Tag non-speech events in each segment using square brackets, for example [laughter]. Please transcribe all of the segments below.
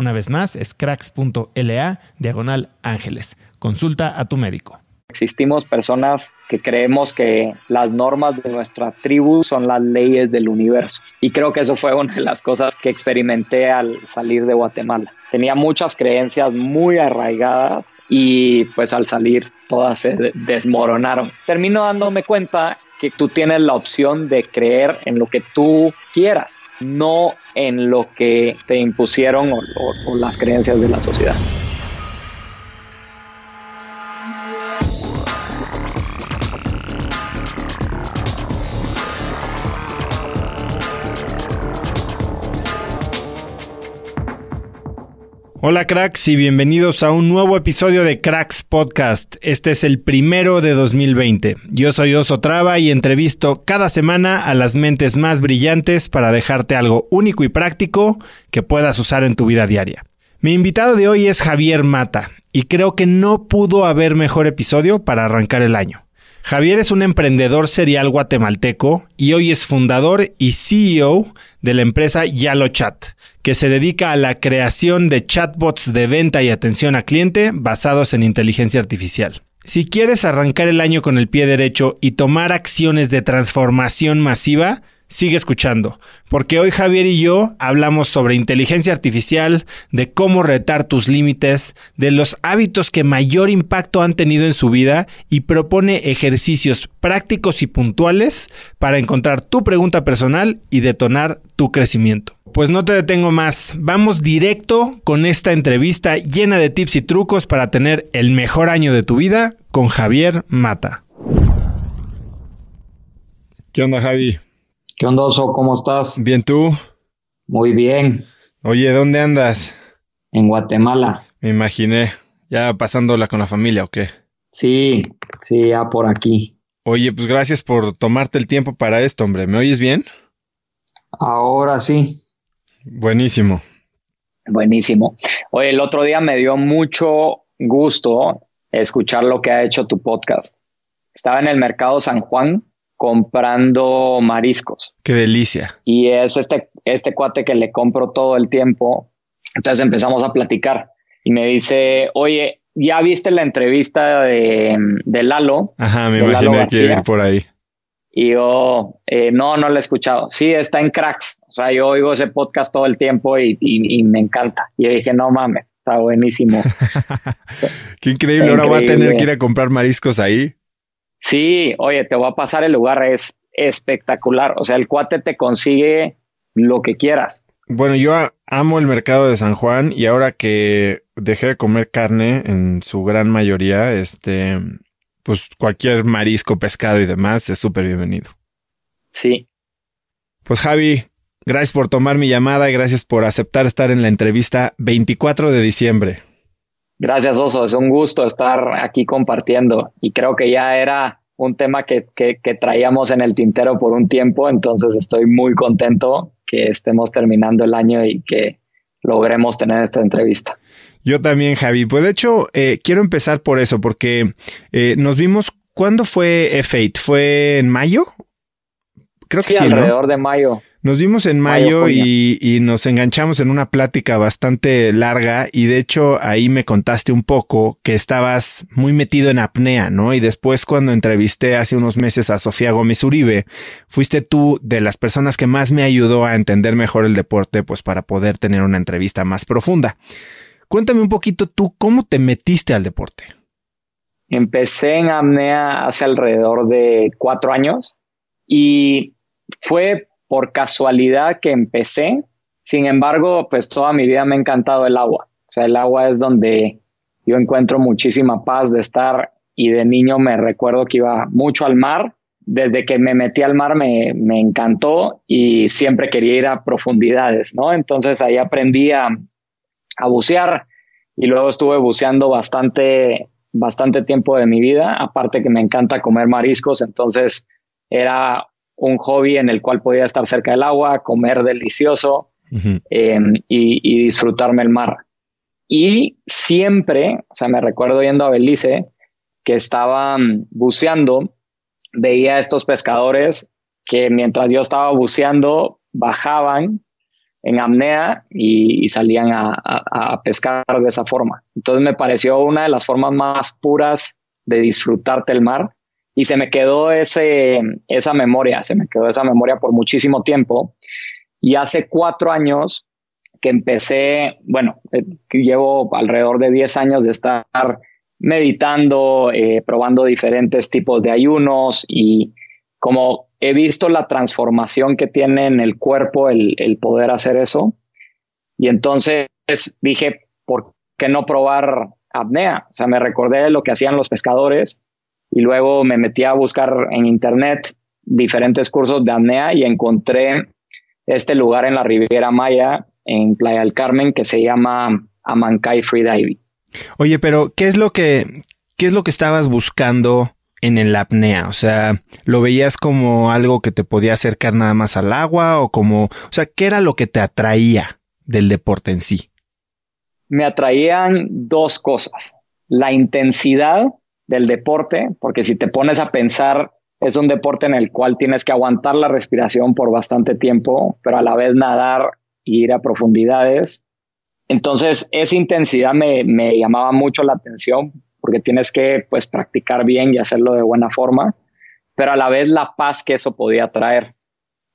Una vez más, es cracks.la diagonal ángeles. Consulta a tu médico. Existimos personas que creemos que las normas de nuestra tribu son las leyes del universo. Y creo que eso fue una de las cosas que experimenté al salir de Guatemala. Tenía muchas creencias muy arraigadas y pues al salir todas se desmoronaron. Termino dándome cuenta que tú tienes la opción de creer en lo que tú quieras, no en lo que te impusieron o, las creencias de la sociedad. Hola cracks y bienvenidos a un nuevo episodio de Cracks Podcast. Este es el primero de 2020. Yo soy Oso Traba y entrevisto cada semana a las mentes más brillantes para dejarte algo único y práctico que puedas usar en tu vida diaria. Mi invitado de hoy es Javier Mata y creo que no pudo haber mejor episodio para arrancar el año. Javier es un emprendedor serial guatemalteco y hoy es fundador y CEO de la empresa YaloChat, que se dedica a la creación de chatbots de venta y atención a cliente basados en inteligencia artificial. Si quieres arrancar el año con el pie derecho y tomar acciones de transformación masiva, sigue escuchando, porque hoy Javier y yo hablamos sobre inteligencia artificial, de cómo retar tus límites, de los hábitos que mayor impacto han tenido en su vida y propone ejercicios prácticos y puntuales para encontrar tu pregunta personal y detonar tu crecimiento. Pues no te detengo más, vamos directo con esta entrevista llena de tips y trucos para tener el mejor año de tu vida con Javier Mata. ¿Qué onda Javi? ¿Qué onda, Oso? ¿Cómo estás? Bien, ¿tú? Muy bien. Oye, ¿dónde andas? En Guatemala. Me imaginé. ¿Ya pasándola con la familia o qué? Sí, sí, ya por aquí. Oye, pues gracias por tomarte el tiempo para esto, hombre. ¿Me oyes bien? Ahora sí. Buenísimo. Buenísimo. Oye, el otro día me dio mucho gusto escuchar lo que ha hecho tu podcast. Estaba en el mercado San Juan comprando mariscos. Qué delicia. Y es este, este cuate que le compro todo el tiempo. Entonces empezamos a platicar y me dice, oye, ¿ya viste la entrevista de, de Lalo? Ajá, me imagino que ir por ahí. Y yo, eh, no, no lo he escuchado. Sí, está en Cracks. O sea, yo oigo ese podcast todo el tiempo y, y, y me encanta. Y yo dije, no mames, está buenísimo. [laughs] Qué increíble. Ahora voy a tener que ir a comprar mariscos ahí. Sí, oye, te voy a pasar el lugar, es espectacular. O sea, el cuate te consigue lo que quieras. Bueno, yo amo el mercado de San Juan y ahora que dejé de comer carne en su gran mayoría, este, pues cualquier marisco, pescado y demás es súper bienvenido. Sí. Pues Javi, gracias por tomar mi llamada y gracias por aceptar estar en la entrevista 24 de diciembre. Gracias, Oso. Es un gusto estar aquí compartiendo y creo que ya era un tema que, que, traíamos en el tintero por un tiempo, entonces estoy muy contento que estemos terminando el año y que logremos tener esta entrevista. Yo también, Javi. Pues de hecho, eh, quiero empezar por eso, porque eh, nos vimos. ¿Cuándo fue F8? ¿Fue en mayo? Creo que sí, alrededor de mayo. Nos vimos en mayo, y, nos enganchamos en una plática bastante larga y de hecho ahí me contaste un poco que estabas muy metido en apnea, ¿no? Y después cuando entrevisté hace unos meses a Sofía Gómez Uribe, fuiste tú de las personas que más me ayudó a entender mejor el deporte, pues para poder tener una entrevista más profunda. Cuéntame un poquito tú cómo te metiste al deporte. Empecé en apnea hace alrededor de cuatro años y fue por casualidad que empecé. Sin embargo, pues toda mi vida me ha encantado el agua. O sea, el agua es donde yo encuentro muchísima paz de estar y de niño me recuerdo que iba mucho al mar. Desde que me metí al mar me, me encantó y siempre quería ir a profundidades, ¿no? Entonces ahí aprendí a, a bucear. Y luego estuve buceando bastante, bastante tiempo de mi vida, aparte que me encanta comer mariscos, entonces era un hobby en el cual podía estar cerca del agua, comer delicioso em, y, disfrutarme el mar. Y siempre, o sea, me recuerdo yendo a Belice, que estaba buceando, veía a estos pescadores que mientras yo estaba buceando, bajaban en apnea y, salían a, pescar de esa forma. Entonces me pareció una de las formas más puras de disfrutarte el mar y se me quedó ese, esa memoria, se me quedó esa memoria por muchísimo tiempo. Y hace cuatro años que empecé, bueno, eh, llevo alrededor de 10 años de estar meditando, eh, probando diferentes tipos de ayunos y como he visto la transformación que tiene en el cuerpo el, poder hacer eso. Y entonces dije, ¿por qué no probar apnea? O sea, me recordé de lo que hacían los pescadores y luego me metí a buscar en internet diferentes cursos de apnea y encontré este lugar en la Riviera Maya, en Playa del Carmen, que se llama Amancay Freediving. Oye, pero ¿qué es lo que, qué es lo que estabas buscando en el apnea? O sea, ¿lo veías como algo que te podía acercar nada más al agua o como, o sea, qué era lo que te atraía del deporte en sí? Me atraían dos cosas. La intensidad del deporte, porque si te pones a pensar, es un deporte en el cual tienes que aguantar la respiración por bastante tiempo, pero a la vez nadar e ir a profundidades. Entonces, esa intensidad me, me llamaba mucho la atención porque tienes que pues practicar bien y hacerlo de buena forma, pero a la vez la paz que eso podía traer,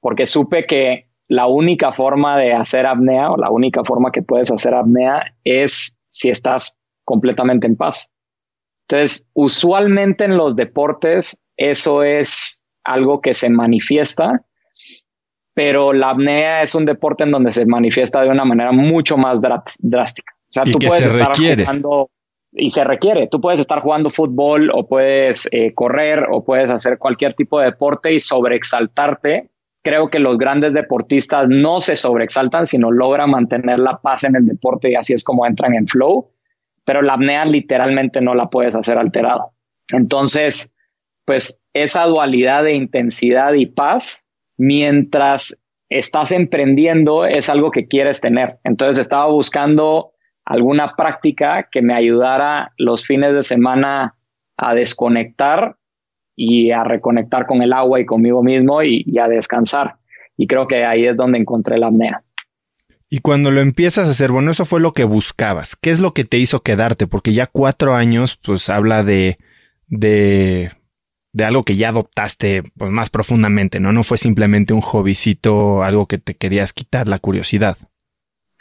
porque supe que la única forma de hacer apnea o la única forma que puedes hacer apnea es si estás completamente en paz. Entonces, usualmente en los deportes eso es algo que se manifiesta, pero la apnea es un deporte en donde se manifiesta de una manera mucho más drástica. O sea, tú puedes estar jugando y se requiere. Tú puedes estar jugando fútbol o puedes eh, correr o puedes hacer cualquier tipo de deporte y sobreexaltarte. Creo que los grandes deportistas no se sobreexaltan, sino logran mantener la paz en el deporte y así es como entran en flow pero la apnea literalmente no la puedes hacer alterado. Entonces, pues esa dualidad de intensidad y paz, mientras estás emprendiendo, es algo que quieres tener. Entonces estaba buscando alguna práctica que me ayudara los fines de semana a desconectar y a reconectar con el agua y conmigo mismo y, a descansar. Y creo que ahí es donde encontré la apnea. Y cuando lo empiezas a hacer, bueno, eso fue lo que buscabas. ¿Qué es lo que te hizo quedarte? Porque ya cuatro años, pues habla de, de, de algo que ya adoptaste pues, más profundamente, ¿no? No fue simplemente un hobbycito, algo que te querías quitar la curiosidad.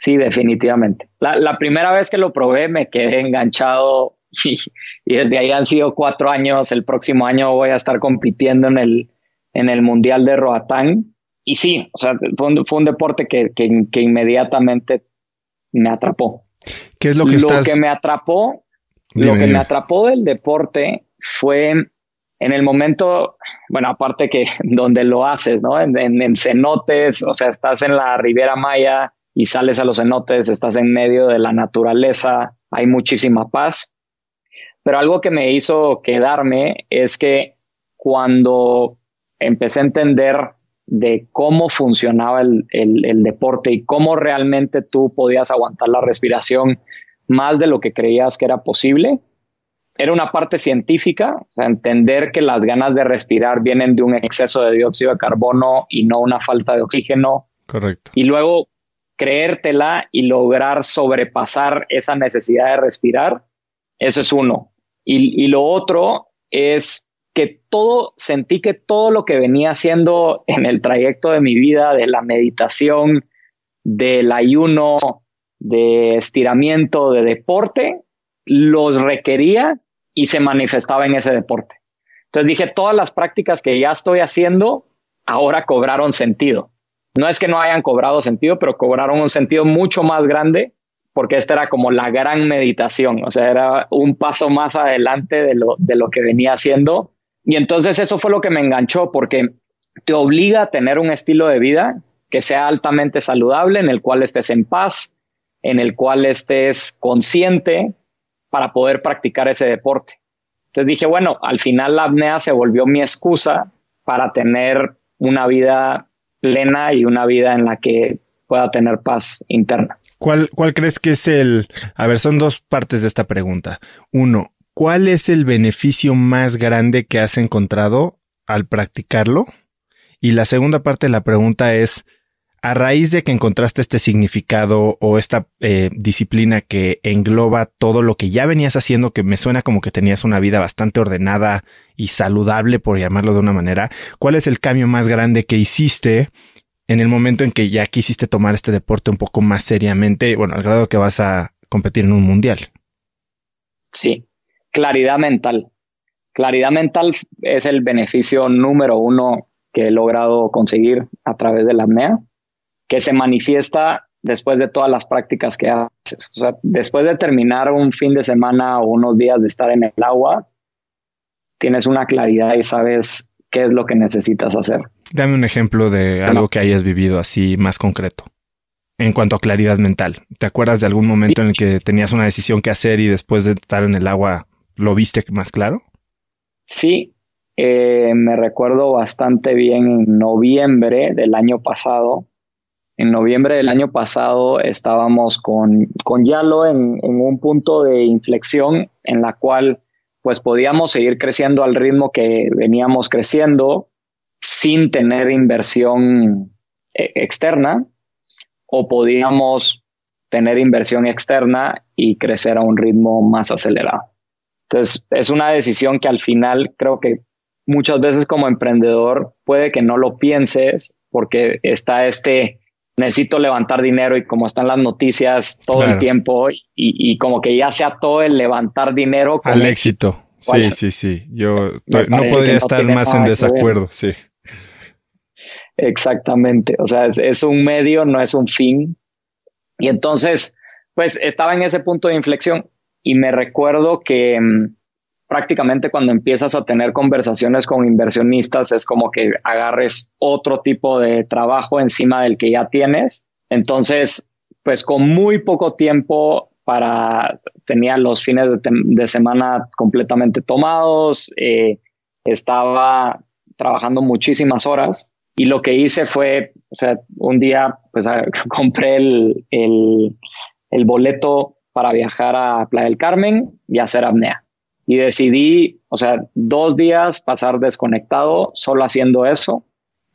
Sí, definitivamente. La, la primera vez que lo probé me quedé enganchado [laughs] y, desde ahí han sido cuatro años. El próximo año voy a estar compitiendo en el, en el Mundial de Roatán. Y sí, o sea, fue un, deporte que, que, inmediatamente me atrapó. ¿Qué es lo que lo que me atrapó? lo que me atrapó del deporte fue en el momento, bueno, aparte que [laughs] donde lo haces, ¿no? En, en, cenotes, o sea, estás en la Riviera Maya y sales a los cenotes, estás en medio de la naturaleza, hay muchísima paz. Pero algo que me hizo quedarme es que cuando empecé a entender de cómo funcionaba el, el, deporte y cómo realmente tú podías aguantar la respiración más de lo que creías que era posible, era una parte científica, o sea, entender que las ganas de respirar vienen de un exceso de dióxido de carbono y no una falta de oxígeno. Correcto. Y luego creértela y lograr sobrepasar esa necesidad de respirar, eso es uno. Y, lo otro es que todo, sentí que todo lo que venía haciendo en el trayecto de mi vida, de la meditación, del ayuno, de estiramiento, de deporte, los requería y se manifestaba en ese deporte. Entonces dije, todas las prácticas que ya estoy haciendo ahora cobraron sentido. No es que no hayan cobrado sentido, pero cobraron un sentido mucho más grande porque esta era como la gran meditación, o sea, era un paso más adelante de lo, de lo que venía haciendo. Y entonces eso fue lo que me enganchó porque te obliga a tener un estilo de vida que sea altamente saludable, en el cual estés en paz, en el cual estés consciente, para poder practicar ese deporte. Entonces dije, bueno, al final la apnea se volvió mi excusa para tener una vida plena y una vida en la que pueda tener paz interna. ¿Cuál, cuál crees que es el... A ver, son dos partes de esta pregunta. Uno, ¿cuál es el beneficio más grande que has encontrado al practicarlo? Y la segunda parte de la pregunta es, a raíz de que encontraste este significado o esta eh, disciplina que engloba todo lo que ya venías haciendo, que me suena como que tenías una vida bastante ordenada y saludable, por llamarlo de una manera, ¿cuál es el cambio más grande que hiciste en el momento en que ya quisiste tomar este deporte un poco más seriamente, bueno, al grado que vas a competir en un mundial? Sí, claridad mental. Claridad mental es el beneficio número uno que he logrado conseguir a través de la apnea que se manifiesta después de todas las prácticas que haces. O sea, después de terminar un fin de semana o unos días de estar en el agua, tienes una claridad y sabes qué es lo que necesitas hacer. Dame un ejemplo de algo que hayas vivido así más concreto. En cuanto a claridad mental, ¿te acuerdas de algún momento en el que tenías una decisión que hacer y después de estar en el agua lo viste más claro? Sí, eh, me recuerdo bastante bien en noviembre del año pasado en noviembre del año pasado estábamos con, con Yalo en, un punto de inflexión en la cual pues podíamos seguir creciendo al ritmo que veníamos creciendo sin tener inversión eh, externa o podíamos tener inversión externa y crecer a un ritmo más acelerado. Entonces, es una decisión que al final creo que muchas veces como emprendedor puede que no lo pienses porque está este necesito levantar dinero y como están las noticias todo el tiempo y, como que ya sea todo el levantar dinero. Al éxito. Sí, sí, sí. Yo no podría estar más en desacuerdo, sí. Exactamente. O sea, es, un medio, no es un fin. Y entonces, pues estaba en ese punto de inflexión y me recuerdo que mm, prácticamente cuando empiezas a tener conversaciones con inversionistas es como que agarres otro tipo de trabajo encima del que ya tienes. Entonces, pues con muy poco tiempo para, tenía los fines de, semana completamente tomados, eh, estaba trabajando muchísimas horas y lo que hice fue, o sea, un día pues [laughs] compré el, el, el boleto para viajar a Playa del Carmen y hacer apnea y decidí, o sea, dos días pasar desconectado solo haciendo eso.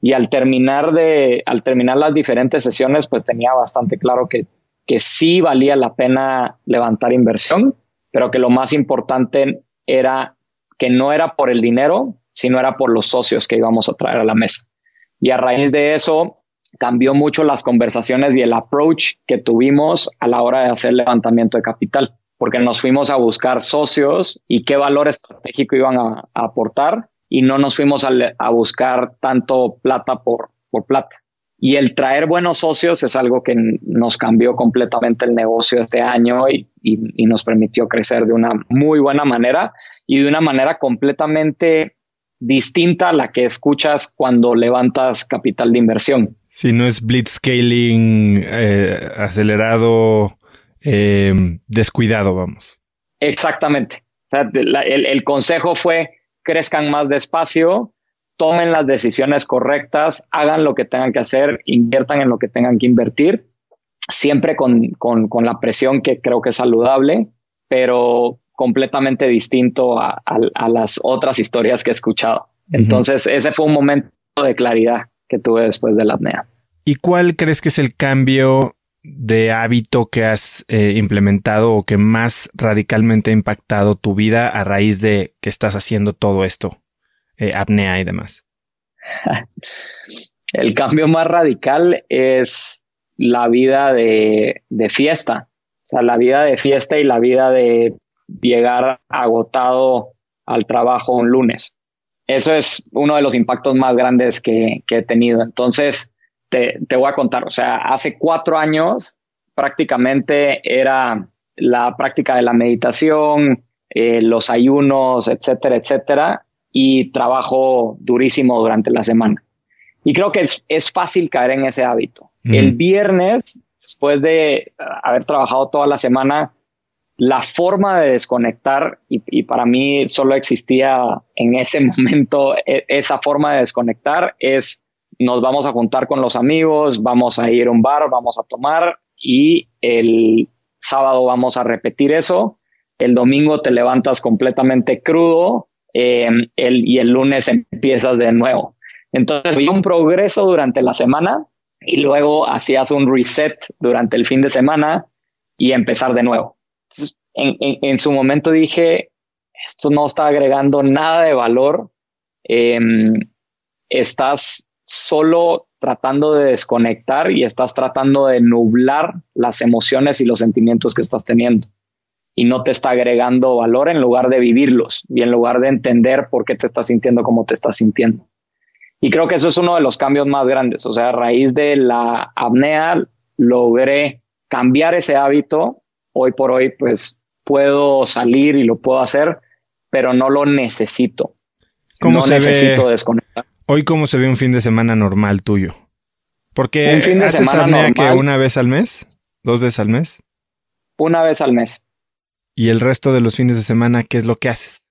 Y al terminar de, al terminar las diferentes sesiones, pues tenía bastante claro que, que sí valía la pena levantar inversión, pero que lo más importante era que no era por el dinero, sino era por los socios que íbamos a traer a la mesa. Y a raíz de eso cambió mucho las conversaciones y el approach que tuvimos a la hora de hacer levantamiento de capital porque nos fuimos a buscar socios y qué valor estratégico iban a, aportar y no nos fuimos a, buscar tanto plata por, por plata. Y el traer buenos socios es algo que nos cambió completamente el negocio este año y, y, nos permitió crecer de una muy buena manera y de una manera completamente distinta a la que escuchas cuando levantas capital de inversión. Si no es blitzscaling eh, acelerado, eh, descuidado, vamos. Exactamente. el, consejo fue crezcan más despacio, tomen las decisiones correctas, hagan lo que tengan que hacer, inviertan en lo que tengan que invertir, siempre con, con, la presión que creo que es saludable, pero completamente distinto a, las otras historias que he escuchado. Entonces, ese fue un momento de claridad que tuve después de la apnea. ¿Y cuál crees que es el cambio de hábito que has eh, implementado o que más radicalmente ha impactado tu vida a raíz de que estás haciendo todo esto, eh, apnea y demás? [laughs] El cambio más radical es la vida de, fiesta, o sea, la vida de fiesta y la vida de llegar agotado al trabajo un lunes. Eso es uno de los impactos más grandes que he tenido. Entonces, te, voy a contar, o sea, hace cuatro años prácticamente era la práctica de la meditación, eh, los ayunos, etcétera, etcétera, y trabajo durísimo durante la semana. Y creo que es, es fácil caer en ese hábito. El viernes, después de haber trabajado toda la semana, la forma de desconectar, y, y, para mí solo existía en ese [laughs] momento e, esa forma de desconectar, es nos vamos a juntar con los amigos, vamos a ir a un bar, vamos a tomar y el sábado vamos a repetir eso. El domingo te levantas completamente crudo em, y el lunes empiezas de nuevo. Entonces, había un progreso durante la semana y luego hacías un reset durante el fin de semana y empezar de nuevo. en, en, su momento dije, esto no está agregando nada de valor. Em, estás solo tratando de desconectar y estás tratando de nublar las emociones y los sentimientos que estás teniendo. Y no te está agregando valor en lugar de vivirlos y en lugar de entender por qué te estás sintiendo como te estás sintiendo. Y creo que eso es uno de los cambios más grandes. O sea, a raíz de la apnea logré cambiar ese hábito. Hoy por hoy, pues puedo salir y lo puedo hacer, pero no lo necesito. ¿Cómo no necesito desconectar. Hoy, ¿cómo se ve un fin de semana normal tuyo? Porque un fin de haces semana que una vez al mes, dos veces al mes. Una vez al mes. ¿Y el resto de los fines de semana, qué es lo que haces?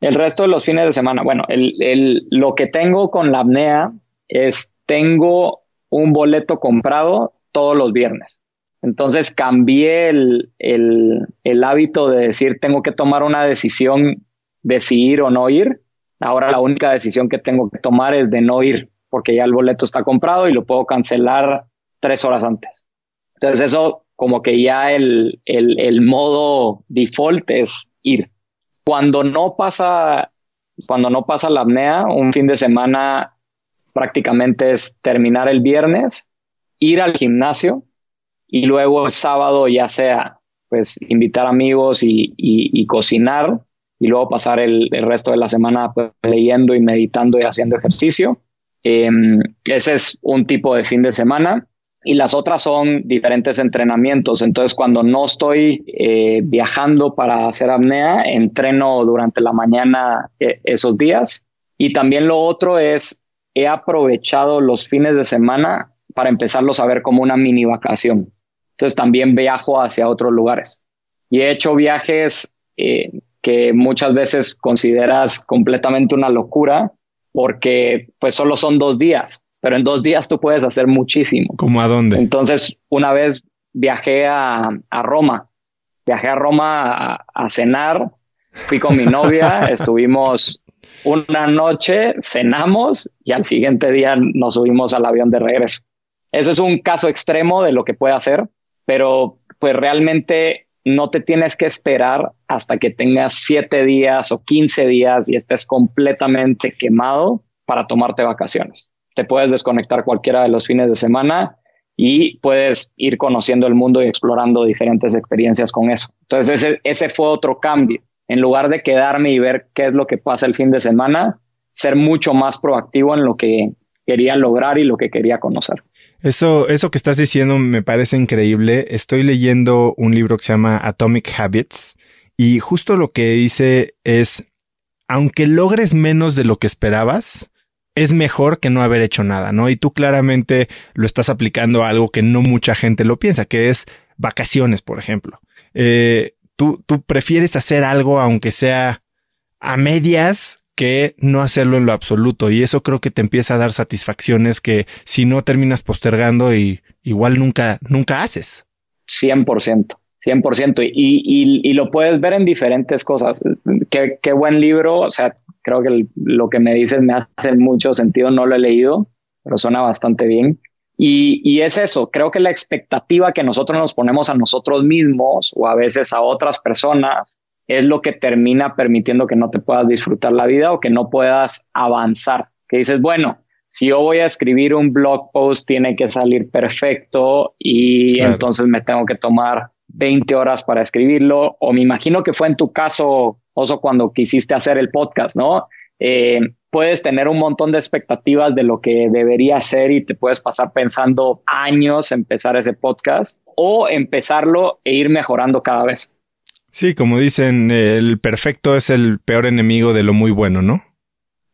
El resto de los fines de semana, bueno, el, lo que tengo con la apnea es tengo un boleto comprado todos los viernes. Entonces cambié el, el hábito de decir tengo que tomar una decisión de si ir o no ir Ahora la única decisión que tengo que tomar es de no ir, porque ya el boleto está comprado y lo puedo cancelar tres horas antes. Entonces eso como que ya el, el, modo default es ir. Cuando no pasa, cuando no pasa la apnea, un fin de semana prácticamente es terminar el viernes, ir al gimnasio y luego el sábado ya sea pues invitar amigos y, y cocinar y luego pasar el, resto de la semana pues, leyendo y meditando y haciendo ejercicio. Em, ese es un tipo de fin de semana y las otras son diferentes entrenamientos. Entonces, cuando no estoy eh, viajando para hacer apnea, entreno durante la mañana eh, esos días. Y también lo otro es, he aprovechado los fines de semana para empezarlos a ver como una mini vacación. Entonces, también viajo hacia otros lugares. Y he hecho viajes eh, que muchas veces consideras completamente una locura porque pues solo son dos días, pero en dos días tú puedes hacer muchísimo. ¿Cómo a dónde? Entonces, una vez viajé a, Roma, viajé a Roma a, cenar, fui con mi novia, [laughs] estuvimos una noche, cenamos y al siguiente día nos subimos al avión de regreso. Eso es un caso extremo de lo que puede hacer, pero pues realmente no te tienes que esperar hasta que tengas siete días o 15 días y estés completamente quemado para tomarte vacaciones. Te puedes desconectar cualquiera de los fines de semana y puedes ir conociendo el mundo y explorando diferentes experiencias con eso. Entonces ese, ese fue otro cambio. En lugar de quedarme y ver qué es lo que pasa el fin de semana, ser mucho más proactivo en lo que quería lograr y lo que quería conocer. Eso, eso que estás diciendo me parece increíble. Estoy leyendo un libro que se llama Atomic Habits y justo lo que dice es, aunque logres menos de lo que esperabas, es mejor que no haber hecho nada, ¿no? Y tú claramente lo estás aplicando a algo que no mucha gente lo piensa, que es vacaciones, por ejemplo. Eh, tú, tú prefieres hacer algo aunque sea a medias que no hacerlo en lo absoluto. Y eso creo que te empieza a dar satisfacciones que si no terminas postergando y igual nunca, nunca haces. 100%. 100%. Y, y, y lo puedes ver en diferentes cosas. Qué, qué buen libro. O sea, creo que lo que me dices me hace mucho sentido. No lo he leído, pero suena bastante bien. Y, y, es eso, creo que la expectativa que nosotros nos ponemos a nosotros mismos o a veces a otras personas es lo que termina permitiendo que no te puedas disfrutar la vida o que no puedas avanzar. Que dices, bueno, si yo voy a escribir un blog post, tiene que salir perfecto y entonces me tengo que tomar 20 horas para escribirlo. O me imagino que fue en tu caso, Oso, cuando quisiste hacer el podcast, ¿no? Eh, puedes tener un montón de expectativas de lo que debería ser y te puedes pasar pensando años empezar ese podcast o empezarlo e ir mejorando cada vez. Sí, como dicen, el perfecto es el peor enemigo de lo muy bueno, ¿no?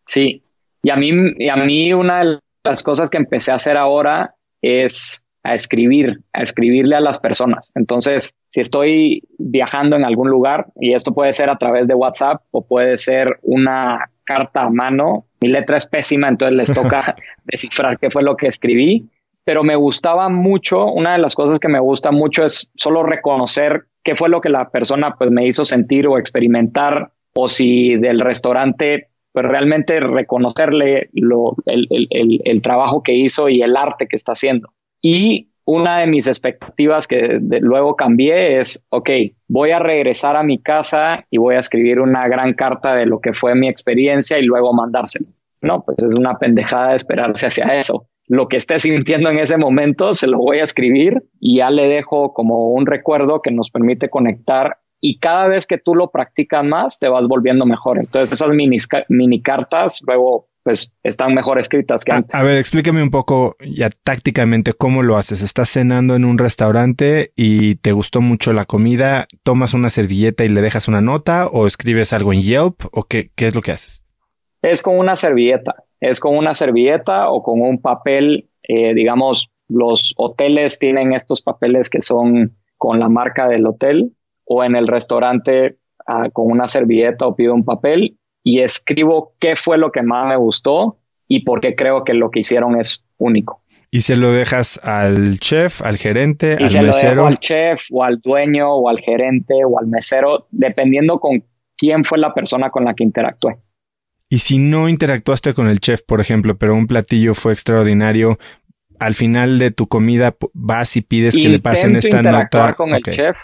Sí. Y a mí, y a mí una de las cosas que empecé a hacer ahora es a escribir, a escribirle a las personas. Entonces, si estoy viajando en algún lugar, y esto puede ser a través de WhatsApp o puede ser una carta a mano, mi letra es pésima, entonces les toca [laughs] descifrar qué fue lo que escribí, pero me gustaba mucho, una de las cosas que me gusta mucho es solo reconocer qué fue lo que la persona pues me hizo sentir o experimentar o si del restaurante pues realmente reconocerle lo, el, el, el, trabajo que hizo y el arte que está haciendo. Y una de mis expectativas que luego cambié es, ok, voy a regresar a mi casa y voy a escribir una gran carta de lo que fue mi experiencia y luego mandárselo. No, pues es una pendejada de esperarse hacia eso lo que esté sintiendo en ese momento, se lo voy a escribir y ya le dejo como un recuerdo que nos permite conectar y cada vez que tú lo practicas más, te vas volviendo mejor. Entonces esas mini, mini cartas luego pues están mejor escritas que antes. A, ver, explícame un poco ya tácticamente cómo lo haces. Estás cenando en un restaurante y te gustó mucho la comida, tomas una servilleta y le dejas una nota o escribes algo en Yelp o qué, qué es lo que haces? Es con una servilleta es con una servilleta o con un papel, eh, digamos, los hoteles tienen estos papeles que son con la marca del hotel o en el restaurante ah, con una servilleta o pido un papel y escribo qué fue lo que más me gustó y por qué creo que lo que hicieron es único. Y se lo dejas al chef, al gerente, y al se mesero. Lo dejo al chef o al dueño o al gerente o al mesero, dependiendo con quién fue la persona con la que interactué. Y si no interactuaste con el chef, por ejemplo, pero un platillo fue extraordinario, al final de tu comida vas y pides que le pasen esta nota. interactuar con el chef.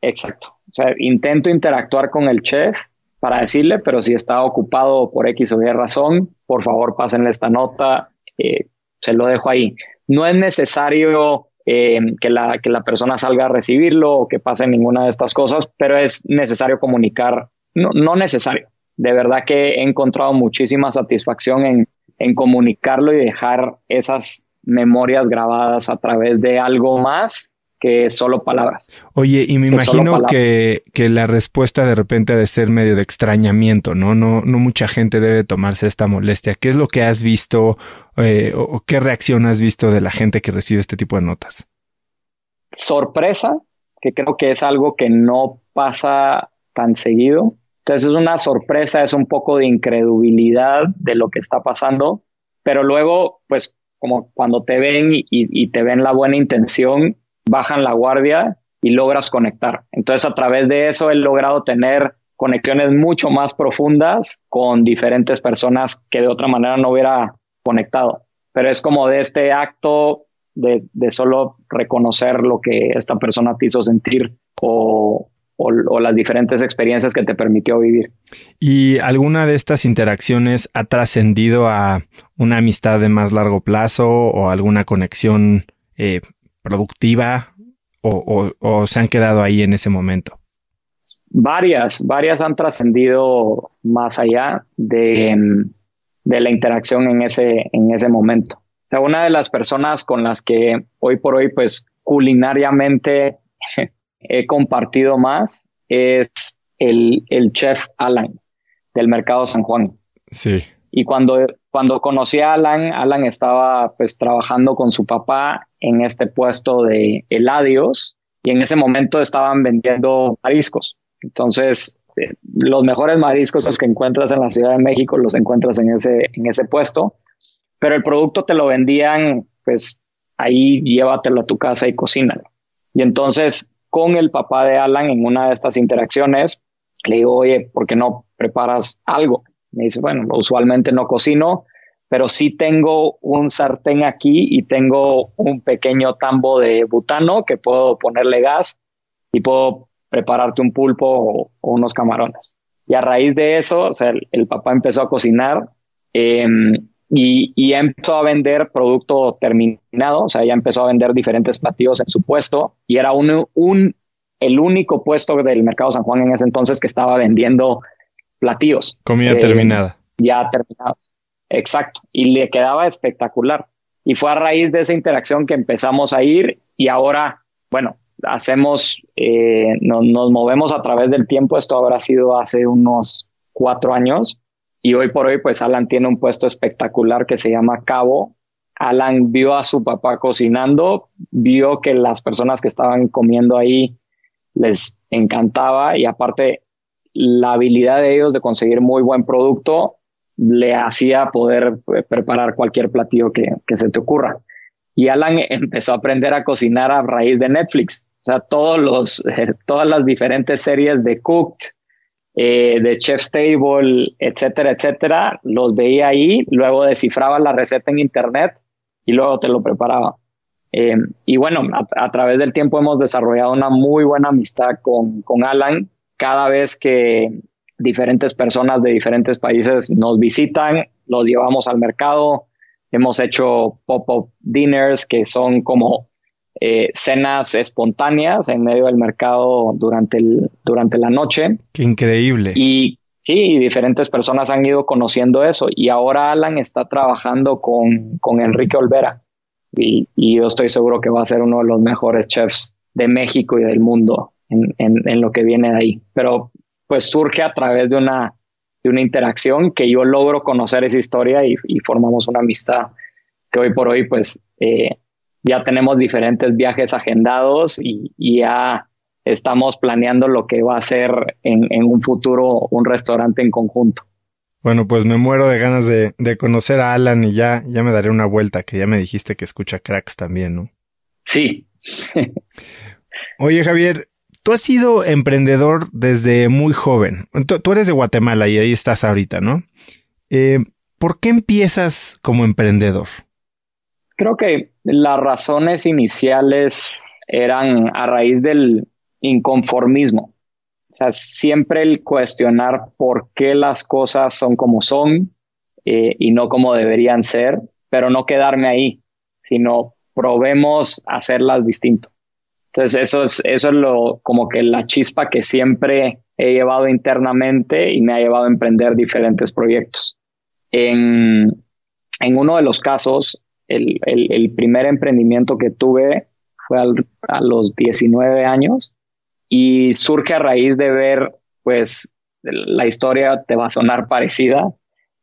Exacto. O sea, intento interactuar con el chef para decirle, pero si está ocupado por X o Y razón, por favor pásenle esta nota. Eh, se lo dejo ahí. No es necesario eh, que, la, que la persona salga a recibirlo o que pase ninguna de estas cosas, pero es necesario comunicar. No, no necesario de verdad que he encontrado muchísima satisfacción en, en comunicarlo y dejar esas memorias grabadas a través de algo más que solo palabras. Oye, y me imagino que, que, la respuesta de repente ha de ser medio de extrañamiento, ¿no? No, no mucha gente debe tomarse esta molestia. ¿Qué es lo que has visto eh, o qué reacción has visto de la gente que recibe este tipo de notas? Sorpresa, que creo que es algo que no pasa tan seguido. Entonces es una sorpresa, es un poco de incredulidad de lo que está pasando, pero luego, pues como cuando te ven y, te ven la buena intención, bajan la guardia y logras conectar. Entonces a través de eso he logrado tener conexiones mucho más profundas con diferentes personas que de otra manera no hubiera conectado. Pero es como de este acto de, de solo reconocer lo que esta persona te hizo sentir o, o, las diferentes experiencias que te permitió vivir. ¿Y alguna de estas interacciones ha trascendido a una amistad de más largo plazo o alguna conexión eh, productiva o, se han quedado ahí en ese momento? Varias, varias han trascendido más allá de, de, la interacción en ese, en ese momento. O sea, una de las personas con las que hoy por hoy, pues culinariamente [laughs] he compartido más es el, el chef Alan del Mercado San Juan. Sí. Y cuando, cuando conocí a Alan, Alan estaba pues trabajando con su papá en este puesto de heladios y en ese momento estaban vendiendo mariscos. Entonces, eh, los mejores mariscos los que encuentras en la Ciudad de México los encuentras en ese, en ese puesto, pero el producto te lo vendían, pues ahí llévatelo a tu casa y cocínalo. Y entonces, con el papá de Alan en una de estas interacciones, le digo, oye, ¿por qué no preparas algo? Me dice, bueno, usualmente no cocino, pero sí tengo un sartén aquí y tengo un pequeño tambo de butano que puedo ponerle gas y puedo prepararte un pulpo o, unos camarones. Y a raíz de eso, el, papá empezó a cocinar em, y, y, empezó a vender producto terminado, o sea, ya empezó a vender diferentes platillos en su puesto y era un, un el único puesto del mercado San Juan en ese entonces que estaba vendiendo platillos. Comida eh, terminada. Ya terminados. Exacto. Y le quedaba espectacular. Y fue a raíz de esa interacción que empezamos a ir y ahora, bueno, hacemos, eh, nos movemos a través del tiempo. Esto habrá sido hace unos cuatro años. Y hoy por hoy, pues Alan tiene un puesto espectacular que se llama Cabo. Alan vio a su papá cocinando, vio que las personas que estaban comiendo ahí les encantaba y aparte la habilidad de ellos de conseguir muy buen producto le hacía poder eh, preparar cualquier platillo que, se te ocurra. Y Alan [laughs] empezó a aprender a cocinar a raíz de Netflix. O sea, todos los, [laughs] todas las diferentes series de Cooked, eh, de Chef's Table, etcétera, etcétera, los veía ahí, luego descifraba la receta en internet y luego te lo preparaba. Eh, y bueno, a, través del tiempo hemos desarrollado una muy buena amistad con, con Alan. Cada vez que diferentes personas de diferentes países nos visitan, los llevamos al mercado. Hemos hecho pop-up dinners que son como eh, cenas espontáneas en medio del mercado durante, el, durante la noche. Qué increíble. Y sí, diferentes personas han ido conociendo eso. Y ahora Alan está trabajando con, con Enrique Olvera y, yo estoy seguro que va a ser uno de los mejores chefs de México y del mundo en, en, lo que viene de ahí. Pero pues surge a través de una, de una interacción que yo logro conocer esa historia y, formamos una amistad que hoy por hoy pues eh, ya tenemos diferentes viajes agendados y, ya estamos planeando lo que va a ser en, en un futuro un restaurante en conjunto. Bueno, pues me muero de ganas de, conocer a Alan y ya, ya me daré una vuelta, que ya me dijiste que escucha cracks también, ¿no? Sí. Oye, Javier, tú has sido emprendedor desde muy joven. Tú, eres de Guatemala y ahí estás ahorita, ¿no? Eh, ¿Por qué empiezas como emprendedor? Creo que las razones iniciales eran a raíz del inconformismo. O sea, siempre el cuestionar por qué las cosas son como son eh, y no como deberían ser, pero no quedarme ahí, sino probemos hacerlas distinto. Entonces, eso es, eso es lo, como que la chispa que siempre he llevado internamente y me ha llevado a emprender diferentes proyectos. En, en uno de los casos, el, el, primer emprendimiento que tuve fue a los 19 años y surge a raíz de ver, pues, la historia te va a sonar [laughs] parecida,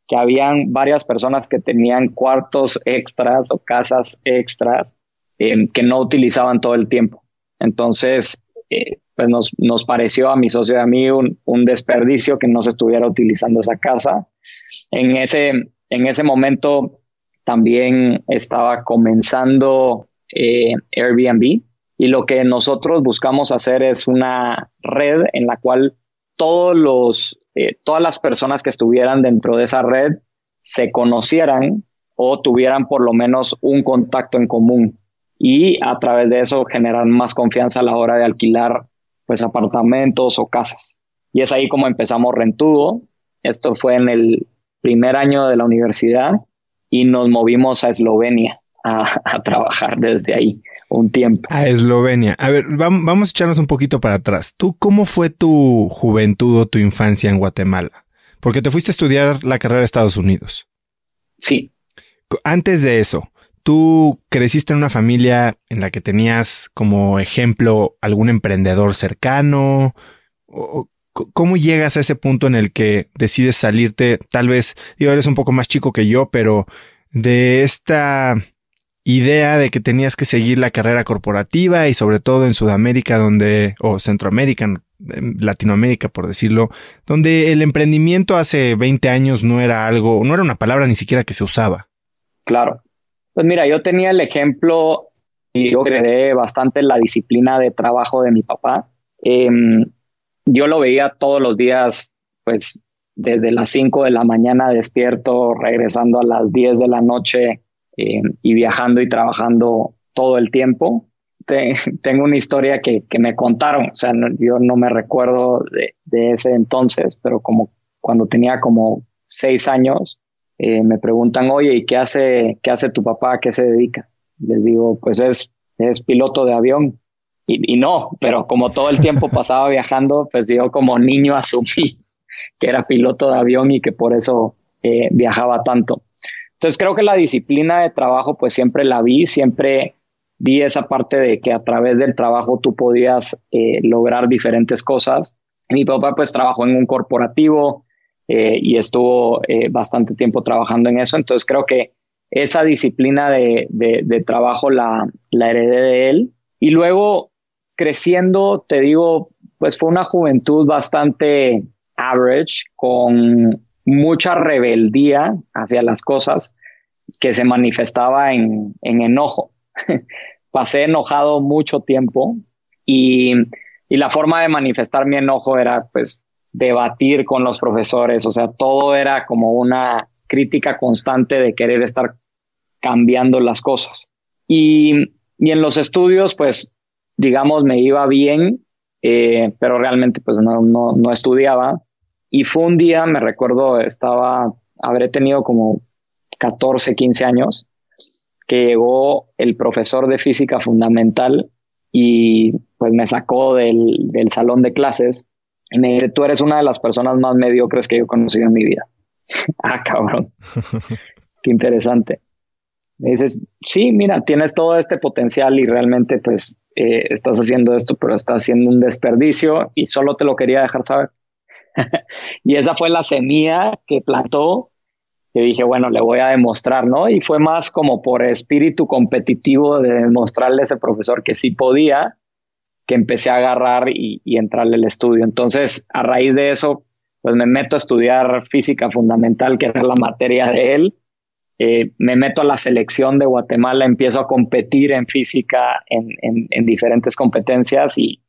que habían varias personas que tenían cuartos extras o casas extras eh, que no utilizaban todo el tiempo. Entonces, eh, pues nos, nos, pareció a mi socio y a mí un, un, desperdicio que no se estuviera utilizando esa casa. En ese, en ese momento también estaba comenzando eh, Airbnb y lo que nosotros buscamos hacer es una red en la cual todos los, eh, todas las personas que estuvieran dentro de esa red se conocieran o tuvieran por lo menos un contacto en común y a través de eso generar más confianza a la hora de alquilar pues apartamentos o casas. Y es ahí como empezamos Rentudo. Esto fue en el primer año de la universidad y nos movimos a Eslovenia a, trabajar desde ahí un tiempo. A Eslovenia. A ver, vamos a echarnos un poquito para atrás. ¿Tú cómo fue tu juventud o tu infancia en Guatemala? Porque te fuiste a estudiar la carrera de Estados Unidos. Sí. Antes de eso, ¿tú creciste en una familia en la que tenías como ejemplo algún emprendedor cercano? ¿Cómo llegas a ese punto en el que decides salirte? Tal vez, digo, eres un poco más chico que yo, pero de esta idea de que tenías que seguir la carrera corporativa y sobre todo en Sudamérica donde, o Centroamérica, Latinoamérica por decirlo, donde el emprendimiento hace 20 años no era algo, no era una palabra ni siquiera que se usaba. Claro. Pues mira, yo tenía el ejemplo y yo creé bastante la disciplina de trabajo de mi papá. Em, yo lo veía todos los días, pues desde las 5 de la mañana despierto, regresando a las 10 de la noche eh, y viajando y trabajando todo el tiempo. [laughs] tengo una historia que, me contaron, o sea, yo no me recuerdo de, ese entonces, pero como cuando tenía como seis años, eh, me preguntan, oye, ¿y qué hace, qué hace tu papá? ¿A qué se dedica? Les digo, pues es, es piloto de avión. Y, no, pero como todo el tiempo [laughs] pasaba viajando, pues yo como niño asumí que era piloto de avión y que por eso eh, viajaba tanto. Entonces creo que la disciplina de trabajo pues siempre la vi, siempre vi esa parte de que a través del trabajo tú podías eh, lograr diferentes cosas. Mi papá pues trabajó en un corporativo eh, y estuvo eh, bastante tiempo trabajando en eso, entonces creo que esa disciplina de, de, trabajo la, la heredé de él. Y luego creciendo, te digo, pues fue una juventud bastante average, con mucha rebeldía hacia las cosas que se manifestaba en, enojo. [laughs] Pasé enojado mucho tiempo y, la forma de manifestar mi enojo era pues debatir con los profesores, o sea, todo era como una crítica constante de querer estar cambiando las cosas. Y, en los estudios, pues, digamos, me iba bien, eh, pero realmente pues no, no, no estudiaba. Y fue un día, me recuerdo, estaba, habré tenido como 14, 15 años, que llegó el profesor de física fundamental y pues me sacó del, del salón de clases y me dice, tú eres una de las personas más mediocres que yo he conocido en mi vida. [laughs] ah, cabrón. [laughs] Qué interesante. Me dices, sí, mira, tienes todo este potencial y realmente pues eh, estás haciendo esto, pero estás haciendo un desperdicio y solo te lo quería dejar saber. [laughs] y esa fue la semilla que plantó, que dije, bueno, le voy a demostrar, ¿no? Y fue más como por espíritu competitivo de demostrarle a ese profesor que sí podía, que empecé a agarrar y, entrarle al estudio. Entonces, a raíz de eso, pues me meto a estudiar física fundamental, que era la materia de él. Eh, me meto a la selección de Guatemala, empiezo a competir en física en, en, diferentes competencias y,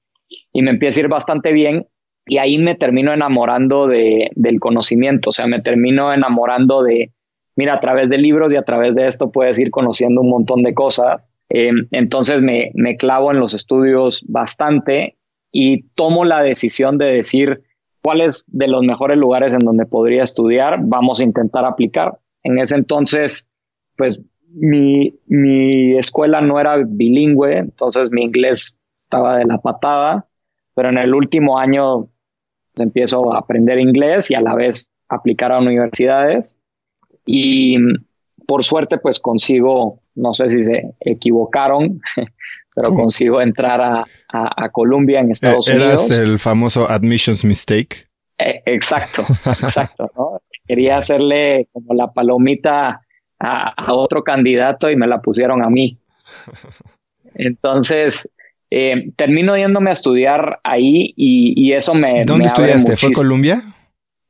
y, me empieza a ir bastante bien y ahí me termino enamorando de, del conocimiento, o sea, me termino enamorando de, mira, a través de libros y a través de esto puedes ir conociendo un montón de cosas. Em, entonces me, me clavo en los estudios bastante y tomo la decisión de decir cuáles de los mejores lugares en donde podría estudiar vamos a intentar aplicar. En ese entonces, pues mi, mi escuela no era bilingüe, entonces mi inglés estaba de la patada, pero en el último año empiezo a aprender inglés y a la vez aplicar a universidades. Y por suerte, pues consigo, no sé si se equivocaron, [laughs] pero consigo entrar a, a, Columbia en Estados Unidos. ¿Eras el famoso admissions mistake? Eh, exacto, [laughs] exacto. ¿no? Quería hacerle como la palomita a, a, otro candidato y me la pusieron a mí. [laughs] Entonces, eh, termino yéndome a estudiar ahí y, eso me... ¿Dónde estudiaste? ¿Fue Colombia?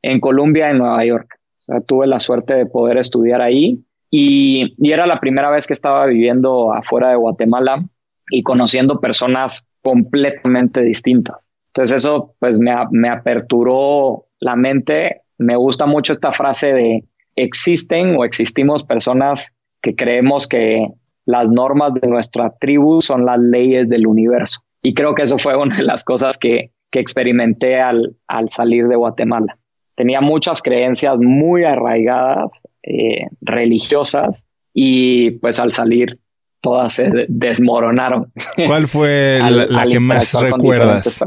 En Colombia, en Nueva York. O sea, tuve la suerte de poder estudiar ahí y, era la primera vez que estaba viviendo afuera de Guatemala y conociendo personas completamente distintas. Entonces eso pues me, me aperturó la mente. Me gusta mucho esta frase de existen o existimos personas que creemos que las normas de nuestra tribu son las leyes del universo. Y creo que eso fue una de las cosas que, experimenté al, al, salir de Guatemala. Tenía muchas creencias muy arraigadas, eh, religiosas, y pues al salir todas se desmoronaron. ¿Cuál fue [laughs] la, que más recuerdas?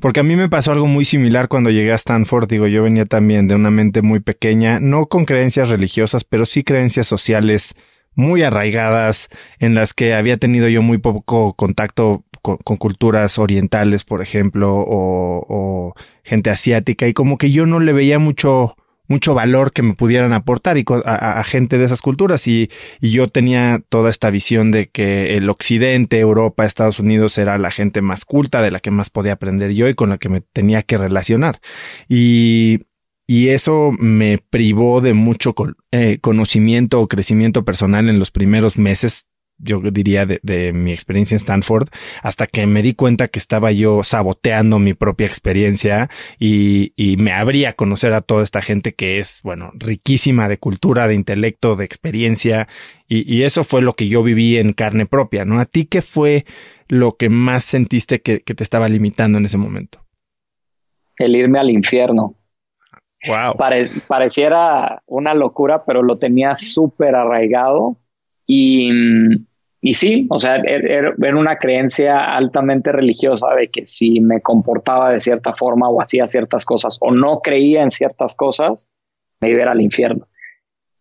Porque a mí me pasó algo muy similar cuando llegué a Stanford. Digo, yo venía también de una mente muy pequeña, no con creencias religiosas, pero sí creencias sociales muy arraigadas, en las que había tenido yo muy poco contacto con, culturas orientales, por ejemplo, o, o gente asiática, y como que yo no le veía mucho mucho valor que me pudieran aportar y a, gente de esas culturas y, y, yo tenía toda esta visión de que el occidente, Europa, Estados Unidos era la gente más culta, de la que más podía aprender yo y con la que me tenía que relacionar. Y, y eso me privó de mucho eh, conocimiento o crecimiento personal en los primeros meses yo diría, de, mi experiencia en Stanford, hasta que me di cuenta que estaba yo saboteando mi propia experiencia y, y me abría a conocer a toda esta gente que es, bueno, riquísima de cultura, de intelecto, de experiencia, y, y, eso fue lo que yo viví en carne propia, ¿no? ¿A ti qué fue lo que más sentiste que, que te estaba limitando en ese momento? El irme al infierno. Wow. pareciera una locura, pero lo tenía súper arraigado y, y sí, o sea, er, er, era, una creencia altamente religiosa de que si me comportaba de cierta forma o hacía ciertas cosas o no creía en ciertas cosas, me iba al infierno.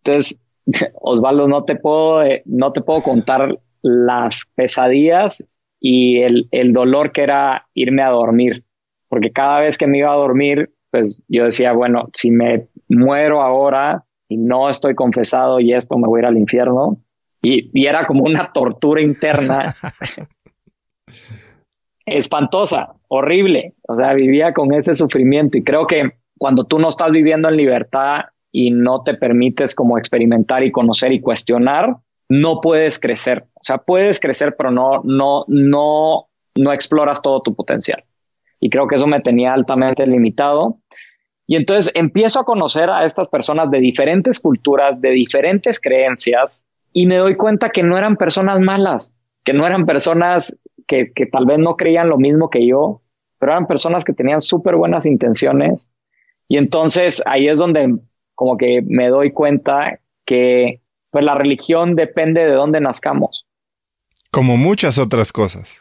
Entonces, [laughs] Osvaldo, no te puedo, eh, no te puedo contar las pesadillas y el, el dolor que era irme a dormir, porque cada vez que me iba a dormir, pues yo decía, bueno, si me muero ahora y no estoy confesado y esto me voy a ir al infierno, y, era como una tortura interna [laughs] espantosa, horrible. O sea, vivía con ese sufrimiento y creo que cuando tú no estás viviendo en libertad y no te permites como experimentar y conocer y cuestionar, no puedes crecer. O sea, puedes crecer, pero no, no, no, no exploras todo tu potencial. Y creo que eso me tenía altamente limitado. Y entonces empiezo a conocer a estas personas de diferentes culturas, de diferentes creencias, y me doy cuenta que no eran personas malas, que no eran personas que, que tal vez no creían lo mismo que yo, pero eran personas que tenían súper buenas intenciones. Y entonces ahí es donde como que me doy cuenta que pues la religión depende de dónde nazcamos. Como muchas otras cosas.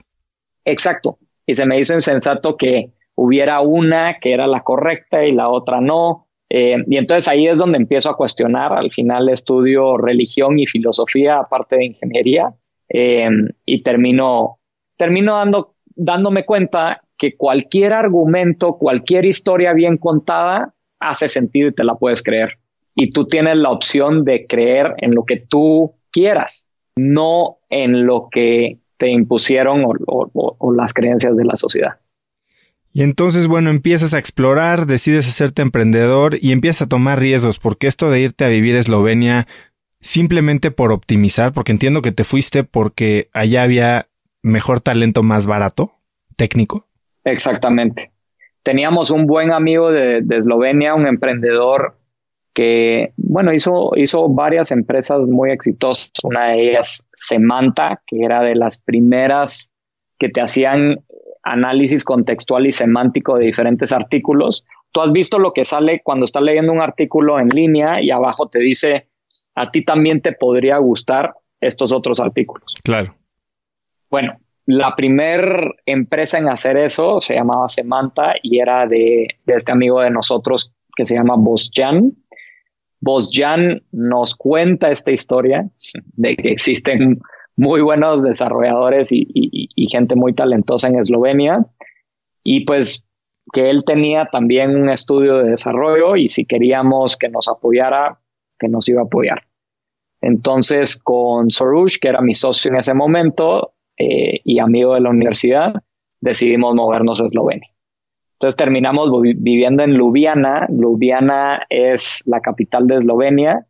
Exacto. Y se me hizo insensato que hubiera una que era la correcta y la otra no, eh, y entonces ahí es donde empiezo a cuestionar. Al final estudio religión y filosofía, aparte de ingeniería, eh, y termino, termino dando, dándome cuenta que cualquier argumento, cualquier historia bien contada hace sentido y te la puedes creer. Y tú tienes la opción de creer en lo que tú quieras, no en lo que te impusieron o las creencias de la sociedad. Y entonces, bueno, empiezas a explorar, decides hacerte emprendedor y empiezas a tomar riesgos, porque esto de irte a vivir a Eslovenia simplemente por optimizar, porque entiendo que te fuiste porque allá había mejor talento más barato, técnico. Exactamente. Teníamos un buen amigo de, Eslovenia, un emprendedor que, bueno, hizo, hizo varias empresas muy exitosas. Una de ellas, Semanta, que era de las primeras que te hacían análisis contextual y semántico de diferentes artículos. Tú has visto lo que sale cuando estás leyendo un artículo en línea y abajo te dice, a ti también te podría gustar estos otros artículos. Claro. Bueno, la primer empresa en hacer eso se llamaba Semanta y era de, este amigo de nosotros que se llama Bosjan. Bosjan nos cuenta esta historia de que existen muy buenos desarrolladores y, gente muy talentosa en Eslovenia. Y pues que él tenía también un estudio de desarrollo y si queríamos que nos apoyara, que nos iba a apoyar. Entonces con Sorush, que era mi socio en ese momento eh, y amigo de la universidad, decidimos movernos a Eslovenia. Entonces terminamos viviendo en Ljubljana. Ljubljana es la capital de Eslovenia.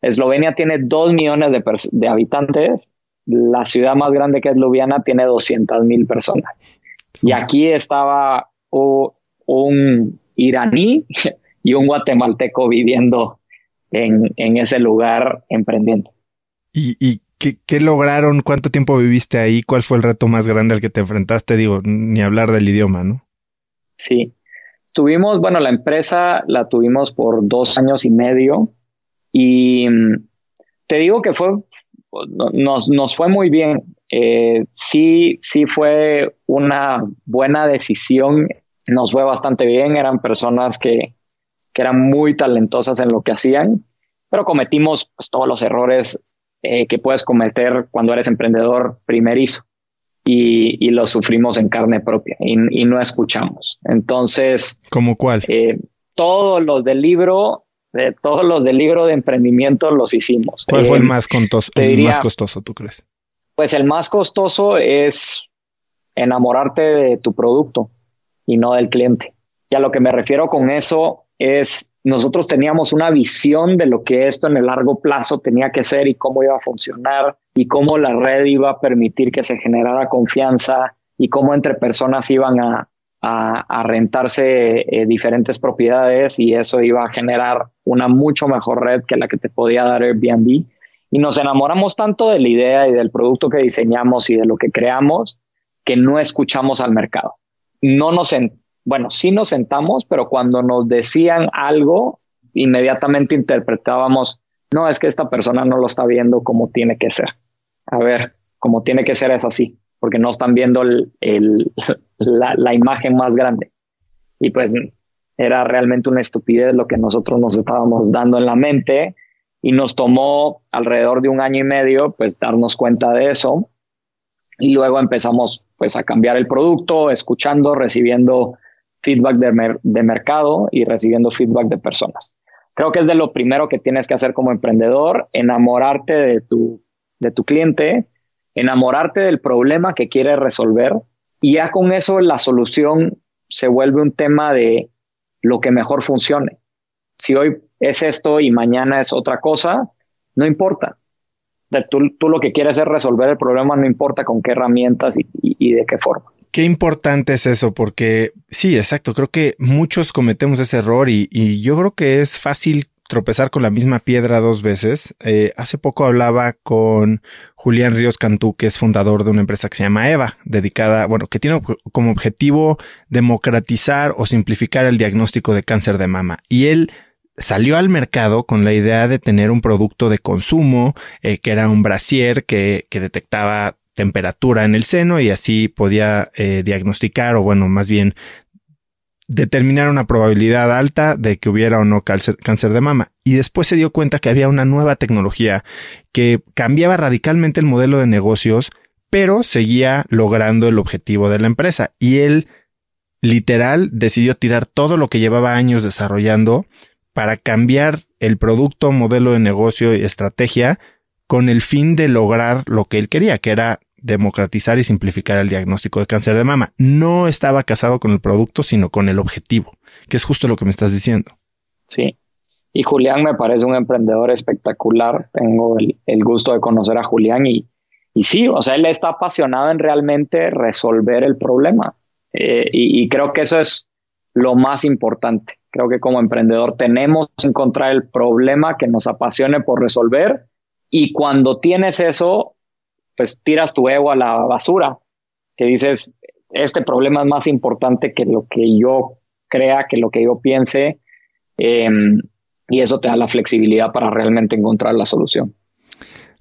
Eslovenia tiene dos millones de, de habitantes la ciudad más grande que es Ljubljana tiene 200 mil personas. Y aquí estaba un iraní [laughs] y un guatemalteco viviendo en, ese lugar emprendiendo. ¿Y, qué, lograron? ¿Cuánto tiempo viviste ahí? ¿Cuál fue el reto más grande al que te enfrentaste? Digo, ni hablar del idioma, ¿no? Sí. Tuvimos, bueno, la empresa la tuvimos por dos años y medio y te digo que fue, nos, nos fue muy bien. Eh, sí, sí fue una buena decisión. Nos fue bastante bien. Eran personas que, que eran muy talentosas en lo que hacían, pero cometimos pues, todos los errores eh, que puedes cometer cuando eres emprendedor primerizo y, y lo sufrimos en carne propia y, y no escuchamos. Entonces, ¿como cuál? Eh, todos los del libro, de todos los del libro de emprendimiento los hicimos. ¿Cuál fue el eh, más, el más costoso, tú crees? Pues el más costoso es enamorarte de tu producto y no del cliente. Y a lo que me refiero con eso es nosotros teníamos una visión de lo que esto en el largo plazo tenía que ser y cómo iba a funcionar y cómo la red iba a permitir que se generara confianza y cómo entre personas iban a, a, rentarse eh, diferentes propiedades y eso iba a generar una mucho mejor red que la que te podía dar Airbnb. Y nos enamoramos tanto de la idea y del producto que diseñamos y de lo que creamos que no escuchamos al mercado. No nos, bueno, sí nos sentamos, pero cuando nos decían algo, inmediatamente interpretábamos, no, es que esta persona no lo está viendo como tiene que ser. A ver, como tiene que ser es así, porque no están viendo el, [laughs] la, imagen más grande. Y pues era realmente una estupidez lo que nosotros nos estábamos dando en la mente y nos tomó alrededor de un año y medio pues darnos cuenta de eso y luego empezamos pues a cambiar el producto, escuchando, recibiendo feedback de, mercado y recibiendo feedback de personas. Creo que es de lo primero que tienes que hacer como emprendedor, enamorarte de tu, de tu cliente, enamorarte del problema que quieres resolver y ya con eso la solución se vuelve un tema de lo que mejor funcione. Si hoy es esto y mañana es otra cosa, no importa. Tú, lo que quieres es resolver el problema, no importa con qué herramientas y de qué forma. Qué importante es eso, porque sí, exacto, creo que muchos cometemos ese error y, yo creo que es fácil tropezar con la misma piedra dos veces. Eh, hace poco hablaba con Julián Ríos Cantú, que es fundador de una empresa que se llama Eva, dedicada, bueno, que tiene como objetivo democratizar o simplificar el diagnóstico de cáncer de mama. Y él salió al mercado con la idea de tener un producto de consumo, eh, que era un brasier que, que detectaba temperatura en el seno y así podía eh, diagnosticar o bueno, más bien determinar una probabilidad alta de que hubiera o no cáncer, de mama. Y después se dio cuenta que había una nueva tecnología que cambiaba radicalmente el modelo de negocios, pero seguía logrando el objetivo de la empresa. Y él literal decidió tirar todo lo que llevaba años desarrollando para cambiar el producto, modelo de negocio y estrategia con el fin de lograr lo que él quería, que era democratizar y simplificar el diagnóstico de cáncer de mama. No estaba casado con el producto, sino con el objetivo, que es justo lo que me estás diciendo. Sí. Y Julián me parece un emprendedor espectacular. Tengo el, gusto de conocer a Julián y, y, sí, o sea, él está apasionado en realmente resolver el problema. Eh, y, y creo que eso es lo más importante. Creo que como emprendedor tenemos que encontrar el problema que nos apasione por resolver y cuando tienes eso, pues tiras tu ego a la basura, que dices, este problema es más importante que lo que yo crea, que lo que yo piense, em, y eso te da la flexibilidad para realmente encontrar la solución.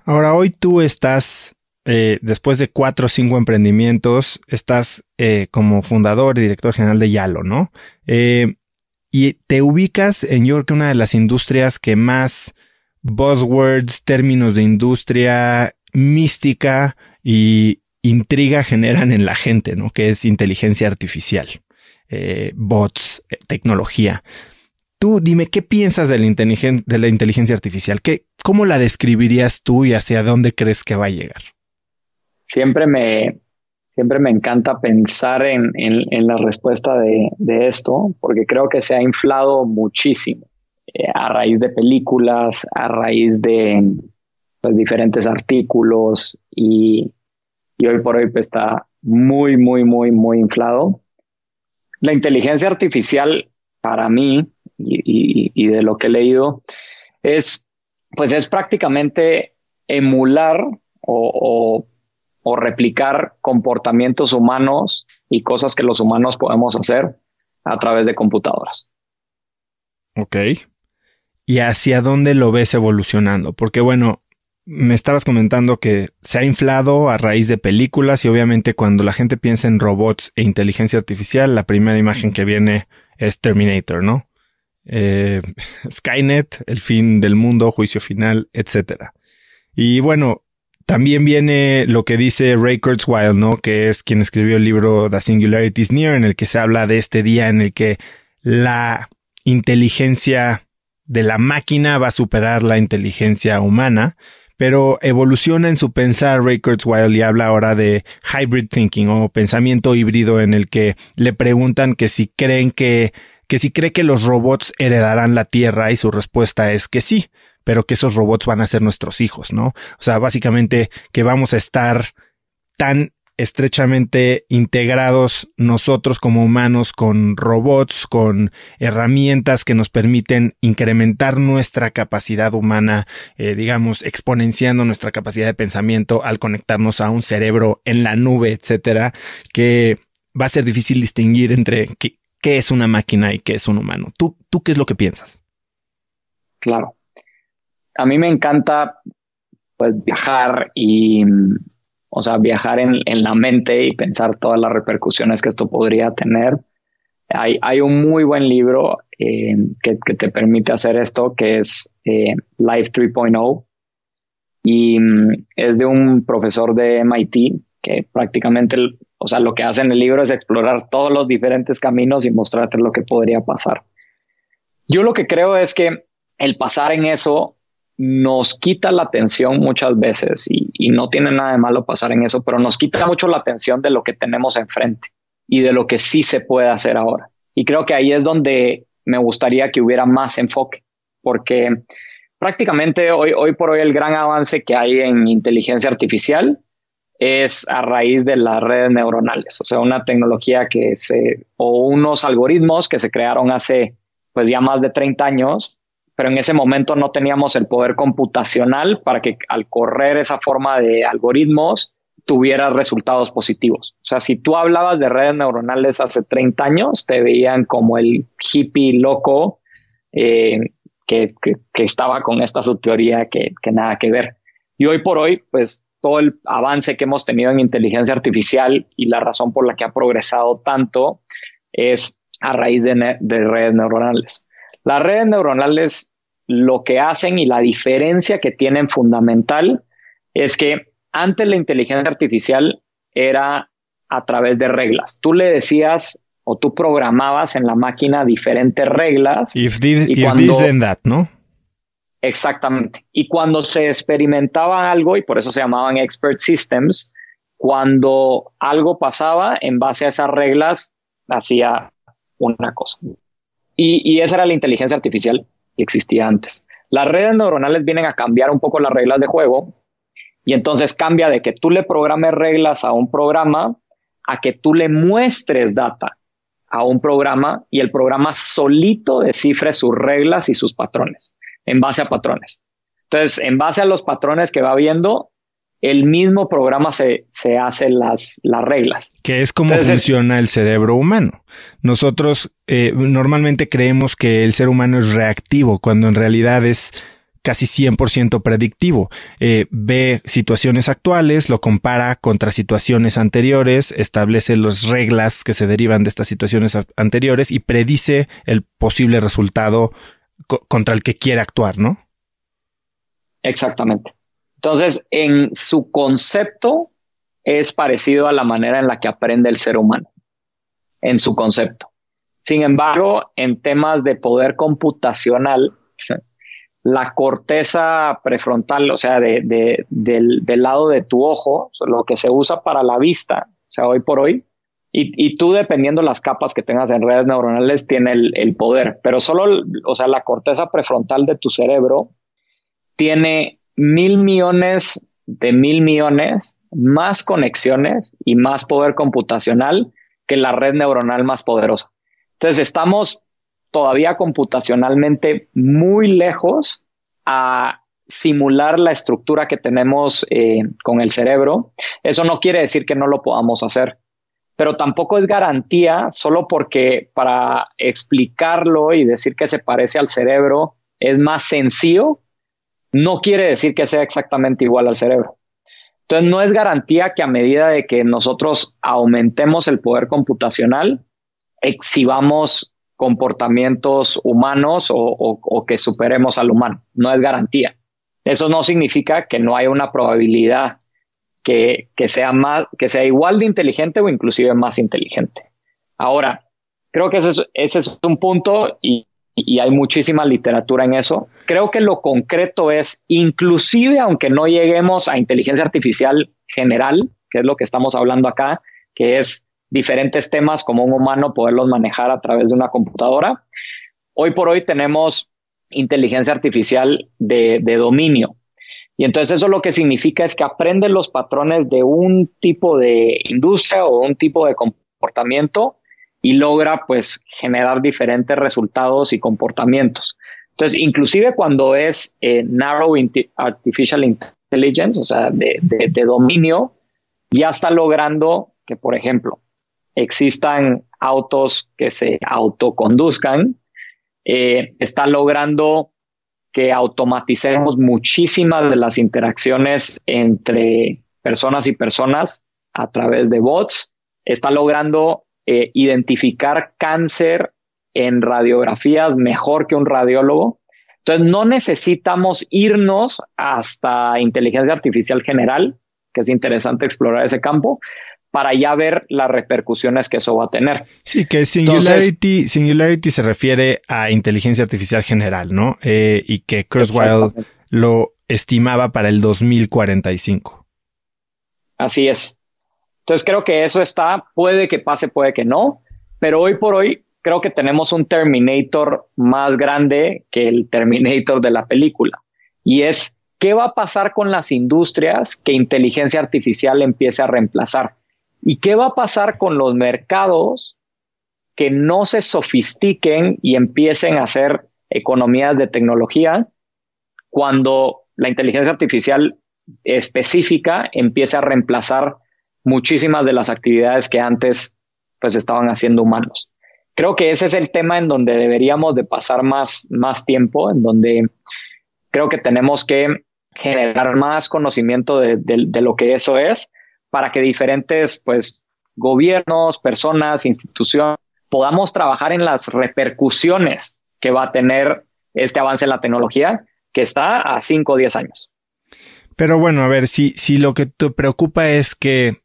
Ahora, hoy tú estás, eh, después de cuatro o cinco emprendimientos, estás eh, como fundador y director general de Yalo, ¿no? Eh, y te ubicas en yo creo que una de las industrias que más buzzwords, términos de industria, mística y intriga generan en la gente, ¿no? Que es inteligencia artificial, eh, bots, eh, tecnología. Tú dime, ¿qué piensas de la, inteligencia artificial? ¿Qué, ¿Cómo la describirías tú y hacia dónde crees que va a llegar? Siempre me, siempre me encanta pensar en, la respuesta de, de, esto, porque creo que se ha inflado muchísimo. Eh, a raíz de películas, a raíz de pues, diferentes artículos y, hoy por hoy pues, está muy, muy, muy, muy inflado. La inteligencia artificial para mí y, de lo que he leído es pues es prácticamente emular o, o, replicar comportamientos humanos y cosas que los humanos podemos hacer a través de computadoras. Ok y hacia dónde lo ves evolucionando. Porque bueno, me estabas comentando que se ha inflado a raíz de películas y obviamente cuando la gente piensa en robots e inteligencia artificial, la primera imagen que viene es Terminator, ¿no? Eh, [laughs] Skynet, el fin del mundo, juicio final, etc. Y bueno, también viene lo que dice Ray Kurzweil, ¿no? Que es quien escribió el libro The Singularity is Near, en el que se habla de este día en el que la inteligencia de la máquina va a superar la inteligencia humana, pero evoluciona en su pensar Ray Kurzweil y habla ahora de hybrid thinking o pensamiento híbrido en el que le preguntan que si creen que que si cree que los robots heredarán la Tierra y su respuesta es que sí, pero que esos robots van a ser nuestros hijos, ¿no? O sea, básicamente que vamos a estar tan estrechamente integrados nosotros como humanos con robots, con herramientas que nos permiten incrementar nuestra capacidad humana, eh, digamos, exponenciando nuestra capacidad de pensamiento al conectarnos a un cerebro en la nube, etcétera, que va a ser difícil distinguir entre qué, qué es una máquina y qué es un humano. ¿Tú, ¿Tú qué es lo que piensas? Claro. A mí me encanta pues viajar y o sea, viajar en, la mente y pensar todas las repercusiones que esto podría tener. Hay, hay un muy buen libro eh, que, te permite hacer esto, que es eh, Life 3.0, y mm, es de un profesor de MIT que prácticamente, o sea, lo que hace en el libro es explorar todos los diferentes caminos y mostrarte lo que podría pasar. Yo lo que creo es que el pasar en eso nos quita la atención muchas veces y, no tiene nada de malo pasar en eso, pero nos quita mucho la atención de lo que tenemos enfrente y de lo que sí se puede hacer ahora. Y creo que ahí es donde me gustaría que hubiera más enfoque, porque prácticamente hoy, hoy por hoy el gran avance que hay en inteligencia artificial es a raíz de las redes neuronales, o sea, una tecnología que se, o unos algoritmos que se crearon hace pues ya más de 30 años pero en ese momento no teníamos el poder computacional para que al correr esa forma de algoritmos tuviera resultados positivos. O sea, si tú hablabas de redes neuronales hace 30 años, te veían como el hippie loco eh, que, estaba con esta su teoría que, que nada que ver. Y hoy por hoy, pues todo el avance que hemos tenido en inteligencia artificial y la razón por la que ha progresado tanto es a raíz de redes neuronales. Las redes neuronales lo que hacen y la diferencia que tienen fundamental es que antes la inteligencia artificial era a través de reglas. Tú le decías o tú programabas en la máquina diferentes reglas. If this, y then that, ¿no? Exactamente. Y cuando se experimentaba algo, y por eso se llamaban expert systems, cuando algo pasaba, en base a esas reglas, hacía una cosa. Y, esa era la inteligencia artificial que existía antes. Las redes neuronales vienen a cambiar un poco las reglas de juego y entonces cambia de que tú le programes reglas a un programa a que tú le muestres data a un programa y el programa solito descifre sus reglas y sus patrones en base a patrones. Entonces, en base a los patrones que va viendo, el mismo programa se, se hace las, las reglas. Que es como funciona el cerebro humano. Nosotros eh, normalmente creemos que el ser humano es reactivo, cuando en realidad es casi 100% predictivo. Eh, ve situaciones actuales, lo compara contra situaciones anteriores, establece las reglas que se derivan de estas situaciones anteriores y predice el posible resultado contra el que quiere actuar, ¿no? Exactamente. Entonces, en su concepto es parecido a la manera en la que aprende el ser humano, en su concepto. Sin embargo, en temas de poder computacional, [laughs] la corteza prefrontal, o sea, del, lado de tu ojo, lo que se usa para la vista, o sea, hoy por hoy, y, tú dependiendo las capas que tengas en redes neuronales, tiene el, el poder, pero solo, o sea, la corteza prefrontal de tu cerebro tiene mil millones de mil millones más conexiones y más poder computacional que la red neuronal más poderosa. Entonces estamos todavía computacionalmente muy lejos a simular la estructura que tenemos eh, con el cerebro. Eso no quiere decir que no lo podamos hacer, pero tampoco es garantía solo porque para explicarlo y decir que se parece al cerebro es más sencillo no quiere decir que sea exactamente igual al cerebro. Entonces, no es garantía que a medida de que nosotros aumentemos el poder computacional, exhibamos comportamientos humanos o, que superemos al humano. No es garantía. Eso no significa que no haya una probabilidad que, sea igual de inteligente o inclusive más inteligente. Ahora, creo que ese es, un punto y, y, hay muchísima literatura en eso. Creo que lo concreto es, inclusive aunque no lleguemos a inteligencia artificial general, que es lo que estamos hablando acá, que es diferentes temas como un humano poderlos manejar a través de una computadora. Hoy por hoy tenemos inteligencia artificial de, dominio. Y entonces eso lo que significa es que aprende los patrones de un tipo de industria o un tipo de comportamiento y logra pues generar diferentes resultados y comportamientos. Entonces, inclusive cuando es eh, narrow artificial intelligence, o sea, de, de dominio, ya está logrando que, por ejemplo, existan autos que se autoconduzcan, eh, está logrando que automaticemos muchísimas de las interacciones entre personas y personas a través de bots, está logrando eh, identificar cáncer en radiografías mejor que un radiólogo. Entonces, no necesitamos irnos hasta inteligencia artificial general, que es interesante explorar ese campo, para ya ver las repercusiones que eso va a tener. Sí, que Singularity, Singularity se refiere a inteligencia artificial general, ¿no? Eh, y que Kurzweil lo estimaba para el 2045. Así es. Entonces creo que eso está, puede que pase, puede que no, pero hoy por hoy creo que tenemos un Terminator más grande que el Terminator de la película. Y es, ¿qué va a pasar con las industrias que inteligencia artificial empiece a reemplazar? ¿Y qué va a pasar con los mercados que no se sofistiquen y empiecen a hacer economías de tecnología cuando la inteligencia artificial específica empiece a reemplazar muchísimas de las actividades que antes pues estaban haciendo humanos. Creo que ese es el tema en donde deberíamos de pasar más, más tiempo, en donde creo que tenemos que generar más conocimiento de lo que eso es para que diferentes pues gobiernos, personas, instituciones podamos trabajar en las repercusiones que va a tener este avance en la tecnología que está a 5 o 10 años. Pero bueno, a ver, si, si lo que te preocupa es que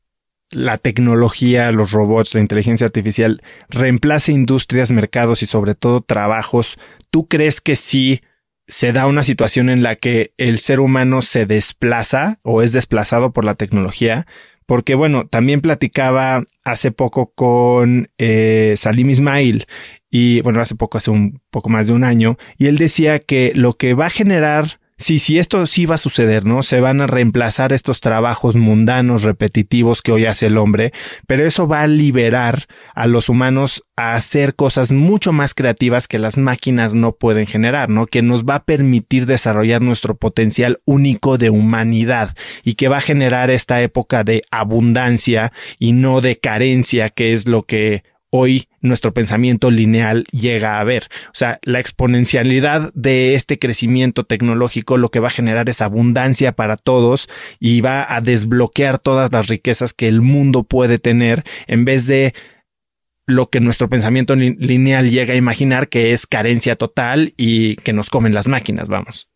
la tecnología, los robots, la inteligencia artificial reemplace industrias, mercados y sobre todo trabajos, ¿tú crees que sí se da una situación en la que el ser humano se desplaza o es desplazado por la tecnología? porque bueno, también platicaba hace poco con eh, Salim Ismail y bueno, hace poco, hace un poco más de un año, y él decía que lo que va a generar Sí, sí, esto sí va a suceder, ¿no? Se van a reemplazar estos trabajos mundanos, repetitivos que hoy hace el hombre, pero eso va a liberar a los humanos a hacer cosas mucho más creativas que las máquinas no pueden generar, ¿no? Que nos va a permitir desarrollar nuestro potencial único de humanidad y que va a generar esta época de abundancia y no de carencia, que es lo que hoy nuestro pensamiento lineal llega a ver. O sea, la exponencialidad de este crecimiento tecnológico lo que va a generar es abundancia para todos y va a desbloquear todas las riquezas que el mundo puede tener en vez de lo que nuestro pensamiento lineal llega a imaginar que es carencia total y que nos comen las máquinas, vamos.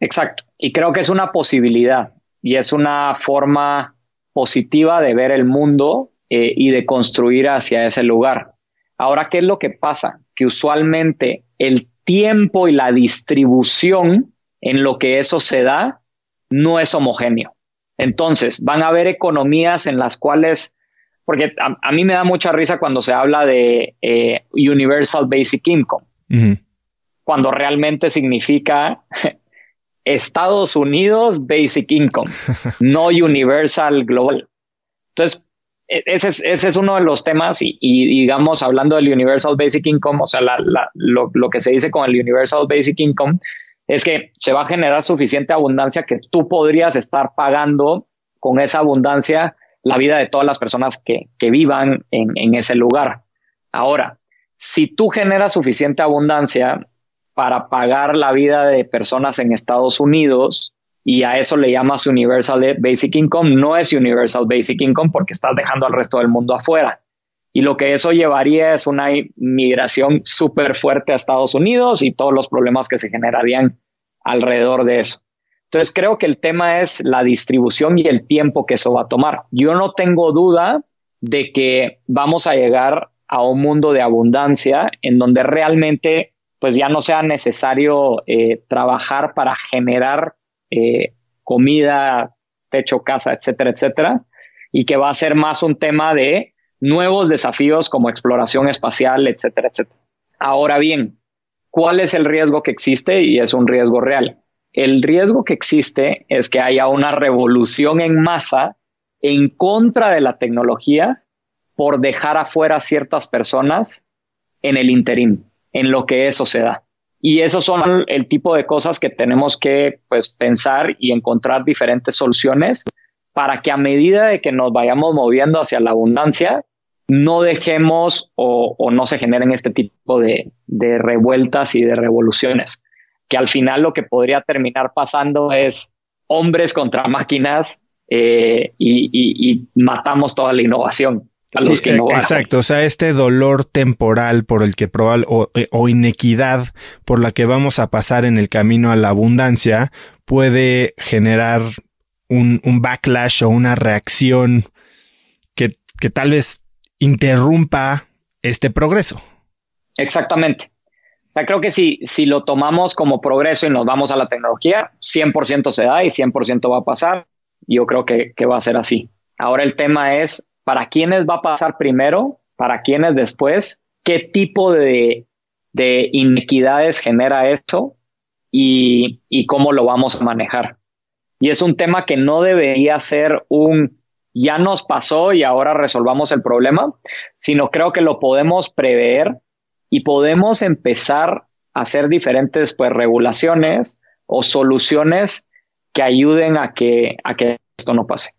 Exacto. Y creo que es una posibilidad y es una forma positiva de ver el mundo eh, y de construir hacia ese lugar. Ahora, ¿qué es lo que pasa? Que usualmente el tiempo y la distribución en lo que eso se da no es homogéneo. Entonces, van a haber economías en las cuales, porque a, mí me da mucha risa cuando se habla de eh, Universal Basic Income, cuando realmente significa [laughs] Estados Unidos Basic Income, [laughs] no Universal Global. Entonces, e-, ese es, uno de los temas y, digamos, hablando del Universal Basic Income, o sea, lo, que se dice con el Universal Basic Income es que se va a generar suficiente abundancia que tú podrías estar pagando con esa abundancia la vida de todas las personas que, vivan en, en ese lugar. Ahora, si tú generas suficiente abundancia, para pagar la vida de personas en Estados Unidos y a eso le llamas Universal Basic Income, no es Universal Basic Income porque estás dejando al resto del mundo afuera. Y lo que eso llevaría es una migración súper fuerte a Estados Unidos y todos los problemas que se generarían alrededor de eso. Entonces creo que el tema es la distribución y el tiempo que eso va a tomar. Yo no tengo duda de que vamos a llegar a un mundo de abundancia en donde realmente pues ya no sea necesario eh, trabajar para generar eh, comida, techo, casa, etcétera, etcétera, y que va a ser más un tema de nuevos desafíos como exploración espacial, etcétera, etcétera. Ahora bien, ¿cuál es el riesgo que existe? Y es un riesgo real. El riesgo que existe es que haya una revolución en masa en contra de la tecnología por dejar afuera a ciertas personas en el interín, en lo que eso se da. Y esos son el tipo de cosas que tenemos que pues, pensar y encontrar diferentes soluciones para que a medida de que nos vayamos moviendo hacia la abundancia, no dejemos o, no se generen este tipo de, revueltas y de revoluciones, que al final lo que podría terminar pasando es hombres contra máquinas eh, y, matamos toda la innovación. A los que no exacto, o sea, este dolor temporal por el que probable o, eh, o, inequidad por la que vamos a pasar en el camino a la abundancia puede generar un, un backlash o una reacción que, que tal vez interrumpa este progreso. Exactamente. creo que si, si lo tomamos como progreso y nos vamos a la tecnología, 100% se da y 100% va a pasar. Yo creo que, va a ser así. Ahora el tema es, ¿para quiénes va a pasar primero? ¿Para quiénes después? ¿Qué tipo de, de inequidades genera eso? Y, cómo lo vamos a manejar. Y es un tema que no debería ser un ya nos pasó y ahora resolvamos el problema, sino creo que lo podemos prever y podemos empezar a hacer diferentes pues, regulaciones o soluciones que ayuden a que esto no pase.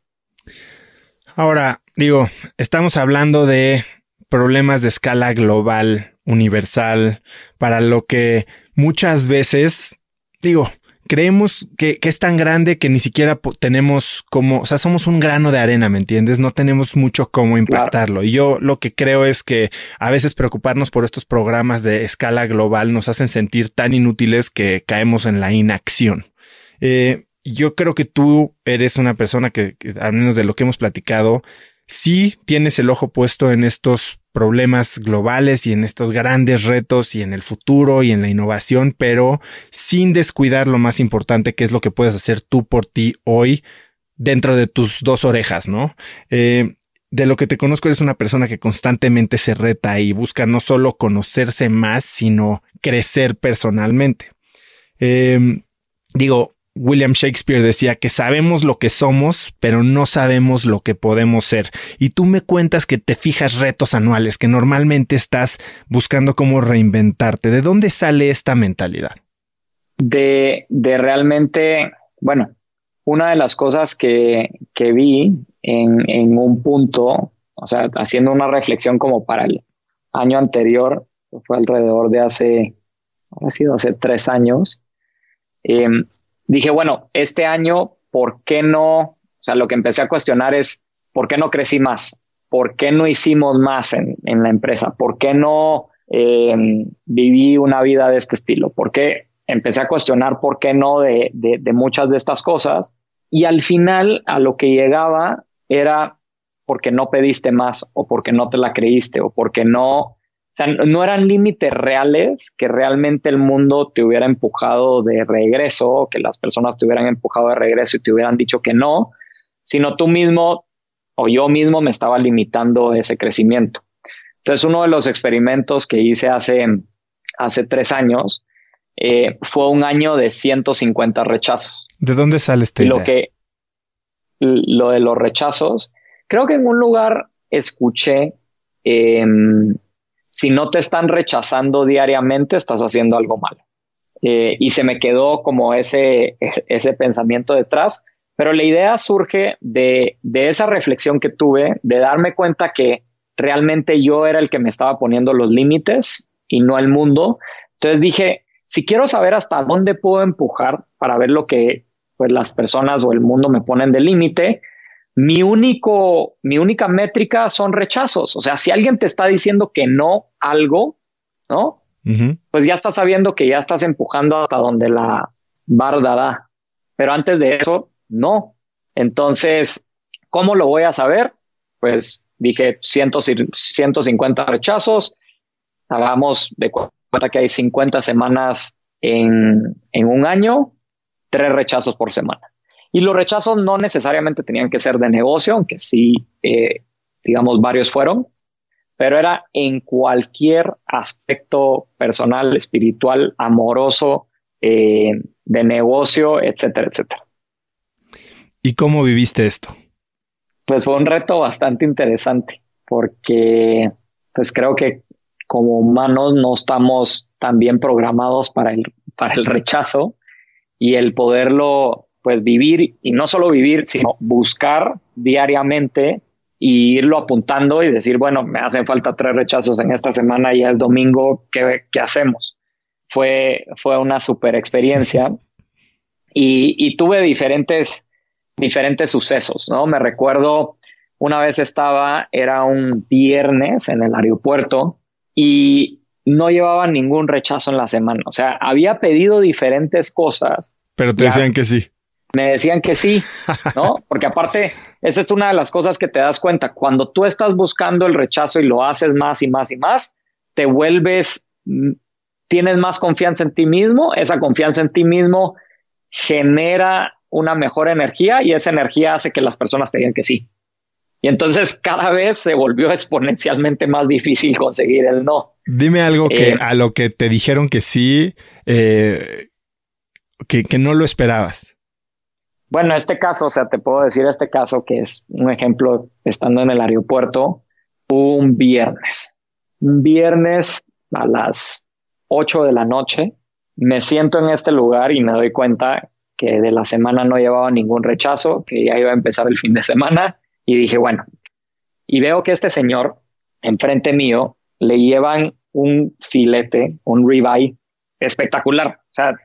Ahora, digo, estamos hablando de problemas de escala global, universal, para lo que muchas veces, digo, creemos que, es tan grande que ni siquiera tenemos como, o sea, somos un grano de arena, ¿me entiendes? No tenemos mucho cómo impactarlo. Y yo lo que creo es que a veces preocuparnos por estos programas de escala global nos hacen sentir tan inútiles que caemos en la inacción. Eh, yo creo que tú eres una persona que, al menos de lo que hemos platicado, sí tienes el ojo puesto en estos problemas globales y en estos grandes retos y en el futuro y en la innovación, pero sin descuidar lo más importante que es lo que puedes hacer tú por ti hoy dentro de tus dos orejas, ¿no? Eh, de lo que te conozco eres una persona que constantemente se reta y busca no solo conocerse más, sino crecer personalmente. Eh, digo, William Shakespeare decía que sabemos lo que somos, pero no sabemos lo que podemos ser. Y tú me cuentas que te fijas retos anuales, que normalmente estás buscando cómo reinventarte. ¿De dónde sale esta mentalidad? De, de realmente, bueno, una de las cosas que, que vi en, en, un punto, o sea, haciendo una reflexión como para el año anterior, fue alrededor de hace, ha sido hace tres años, eh, dije, bueno, este año, ¿por qué no? O sea, lo que empecé a cuestionar es, ¿por qué no crecí más? ¿Por qué no hicimos más en, la empresa? ¿Por qué no em, viví una vida de este estilo? ¿Por qué empecé a cuestionar por qué no de, de muchas de estas cosas? Y al final a lo que llegaba era porque no pediste más o porque no te la creíste o porque no sea, no eran límites reales que realmente el mundo te hubiera empujado de regreso, que las personas te hubieran empujado de regreso y te hubieran dicho que no, sino tú mismo o yo mismo me estaba limitando ese crecimiento. Entonces, uno de los experimentos que hice hace, hace tres años eh, fue un año de 150 rechazos. ¿De dónde sale este? Lo que, lo de los rechazos, creo que en un lugar escuché em, si no te están rechazando diariamente, estás haciendo algo malo. Eh, y se me quedó como ese, [laughs] ese pensamiento detrás, pero la idea surge de, de esa reflexión que tuve, de darme cuenta que realmente yo era el que me estaba poniendo los límites y no el mundo. Entonces dije, si quiero saber hasta dónde puedo empujar para ver lo que pues, las personas o el mundo me ponen de límite, mi único, mi única métrica son rechazos. O sea, si alguien te está diciendo que no algo, ¿no? Pues ya estás sabiendo que ya estás empujando hasta donde la barda da. Pero antes de eso, no. Entonces, ¿cómo lo voy a saber? Pues dije 150 rechazos. Hagamos de cuenta que hay 50 semanas en, en un año, tres rechazos por semana. Y los rechazos no necesariamente tenían que ser de negocio, aunque sí, eh, digamos, varios fueron, pero era en cualquier aspecto personal, espiritual, amoroso, eh, de negocio, etcétera, etcétera. ¿Y cómo viviste esto? Pues fue un reto bastante interesante porque pues creo que como humanos no estamos tan bien programados para el, para el rechazo y el poderlo pues vivir y no solo vivir, sino buscar diariamente y irlo apuntando y decir, bueno, me hacen falta tres rechazos en esta semana, ya es domingo, ¿qué, qué hacemos? Fue, fue una super experiencia [laughs] y, y, tuve diferentes, diferentes sucesos, ¿no? Me recuerdo una vez estaba, era un viernes en el aeropuerto y no llevaba ningún rechazo en la semana. O sea, había pedido diferentes cosas. Pero te decían que sí me decían que sí, ¿no? [laughs] Porque aparte, esa es una de las cosas que te das cuenta. Cuando tú estás buscando el rechazo y lo haces más y más y más, te vuelves, mm, tienes más confianza en ti mismo, esa confianza en ti mismo genera una mejor energía y esa energía hace que las personas te digan que sí. Y entonces cada vez se volvió [laughs] exponencialmente más difícil conseguir el no. Dime algo que eh, a lo que te dijeron que sí, eh, que, que no lo esperabas. Bueno, este caso, o sea, te puedo decir este caso que es un ejemplo estando en el aeropuerto un viernes. Un viernes a las 8 de la noche me siento en este lugar y me doy cuenta que de la semana no llevaba ningún rechazo, que ya iba a empezar el fin de semana y dije, bueno, y veo que este señor enfrente mío le llevan un filete, un ribeye espectacular, o sea,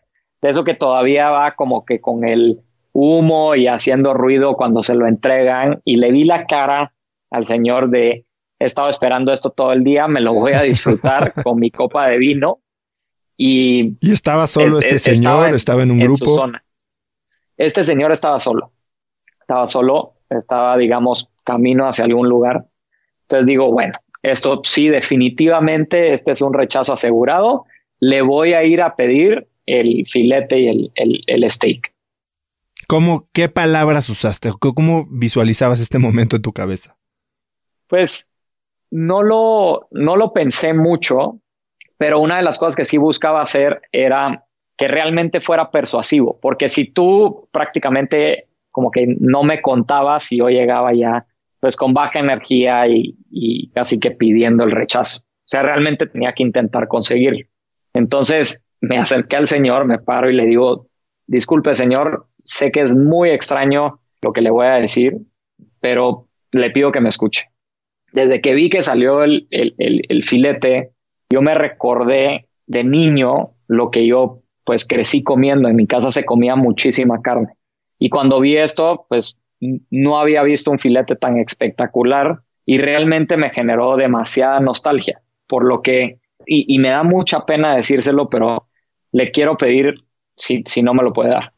de eso que todavía va como que con el humo y haciendo ruido cuando se lo entregan y le vi la cara al señor de he estado esperando esto todo el día, me lo voy a disfrutar [laughs] con mi copa de vino y... ¿Y estaba solo este señor? ¿Estaba en, un grupo? zona. Este señor estaba solo, estaba solo, estaba digamos camino hacia algún lugar. Entonces digo, bueno, esto sí, definitivamente, este es un rechazo asegurado, le voy a ir a pedir el filete y el, el, el steak. ¿Cómo, qué palabras usaste? ¿Cómo visualizabas este momento en tu cabeza? Pues no lo, no lo pensé mucho, pero una de las cosas que sí buscaba hacer era que realmente fuera persuasivo, porque si tú prácticamente como que no me contabas y yo llegaba ya pues con baja energía y, y casi que pidiendo el rechazo. O sea, realmente tenía que intentar conseguirlo. Entonces me acerqué al Señor, me paro y le digo, disculpe señor, sé que es muy extraño lo que le voy a decir, pero le pido que me escuche. Desde que vi que salió el, filete, yo me recordé de niño lo que yo pues crecí comiendo. En mi casa se comía muchísima carne. Y cuando vi esto, pues no había visto un filete tan espectacular y realmente me generó demasiada nostalgia. Por lo que, y, y me da mucha pena decírselo, pero le quiero pedir si, si no me lo puede dar.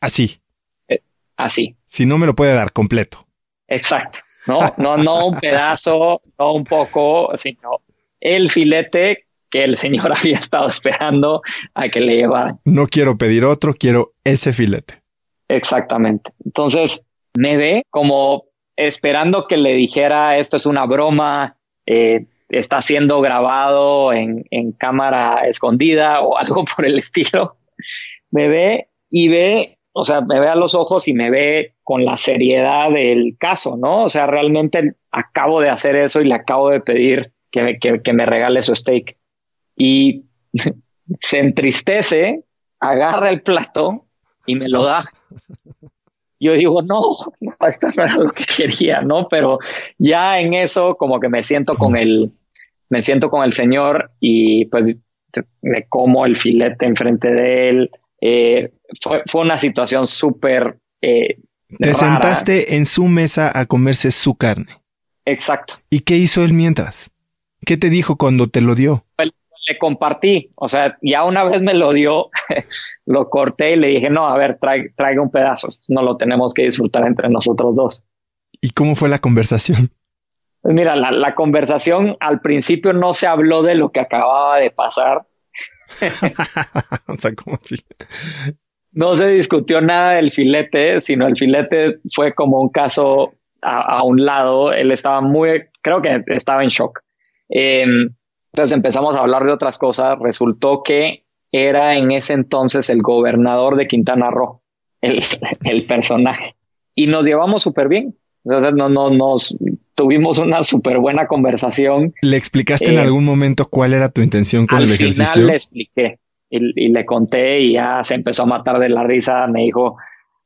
Así. Eh, así. Si no me lo puede dar completo. Exacto. No, [laughs] no, no un pedazo, no un poco, sino el filete que el señor [laughs] había estado esperando a que le llevara. No quiero pedir otro, quiero ese filete. Exactamente. Entonces me ve como esperando que le dijera esto es una broma, eh, está siendo grabado en, en cámara escondida o [laughs] algo por el estilo me ve y ve, o sea, me ve a los ojos y me ve con la seriedad del caso, ¿no? O sea, realmente acabo de hacer eso y le acabo de pedir que, que, me regale su steak. Y [laughs] se entristece, agarra el plato y me lo da. Yo digo, no, esto no era lo que quería, ¿no? Pero ya en eso como que me siento con el, me siento con el Señor y pues me como el filete enfrente de él. Eh, fue, fue, una situación súper... Eh, Te sentaste en su mesa a comerse su carne. Exacto. ¿Y qué hizo él mientras? ¿Qué te dijo cuando te lo dio? Le compartí, o sea, ya una vez me lo dio, [laughs] lo corté y le dije, no, a ver, traiga un pedazo, no lo tenemos que disfrutar entre nosotros dos. ¿Y cómo fue la conversación? Pues mira, la, la conversación al principio no se habló de lo que acababa de pasar. [laughs] o sea, ¿cómo así? No se discutió nada del filete, sino el filete fue como un caso a, un lado. Él estaba muy, creo que estaba en shock. Em, entonces empezamos a hablar de otras cosas. Resultó que era en ese entonces el gobernador de Quintana Roo, el, [laughs] el personaje. Y nos llevamos súper bien. Entonces no, no, nos tuvimos una súper buena conversación. ¿Le explicaste en eh, algún momento cuál era tu intención con el ejercicio? Al final le expliqué y, y, le conté y ya se empezó a matar de la risa. Me dijo,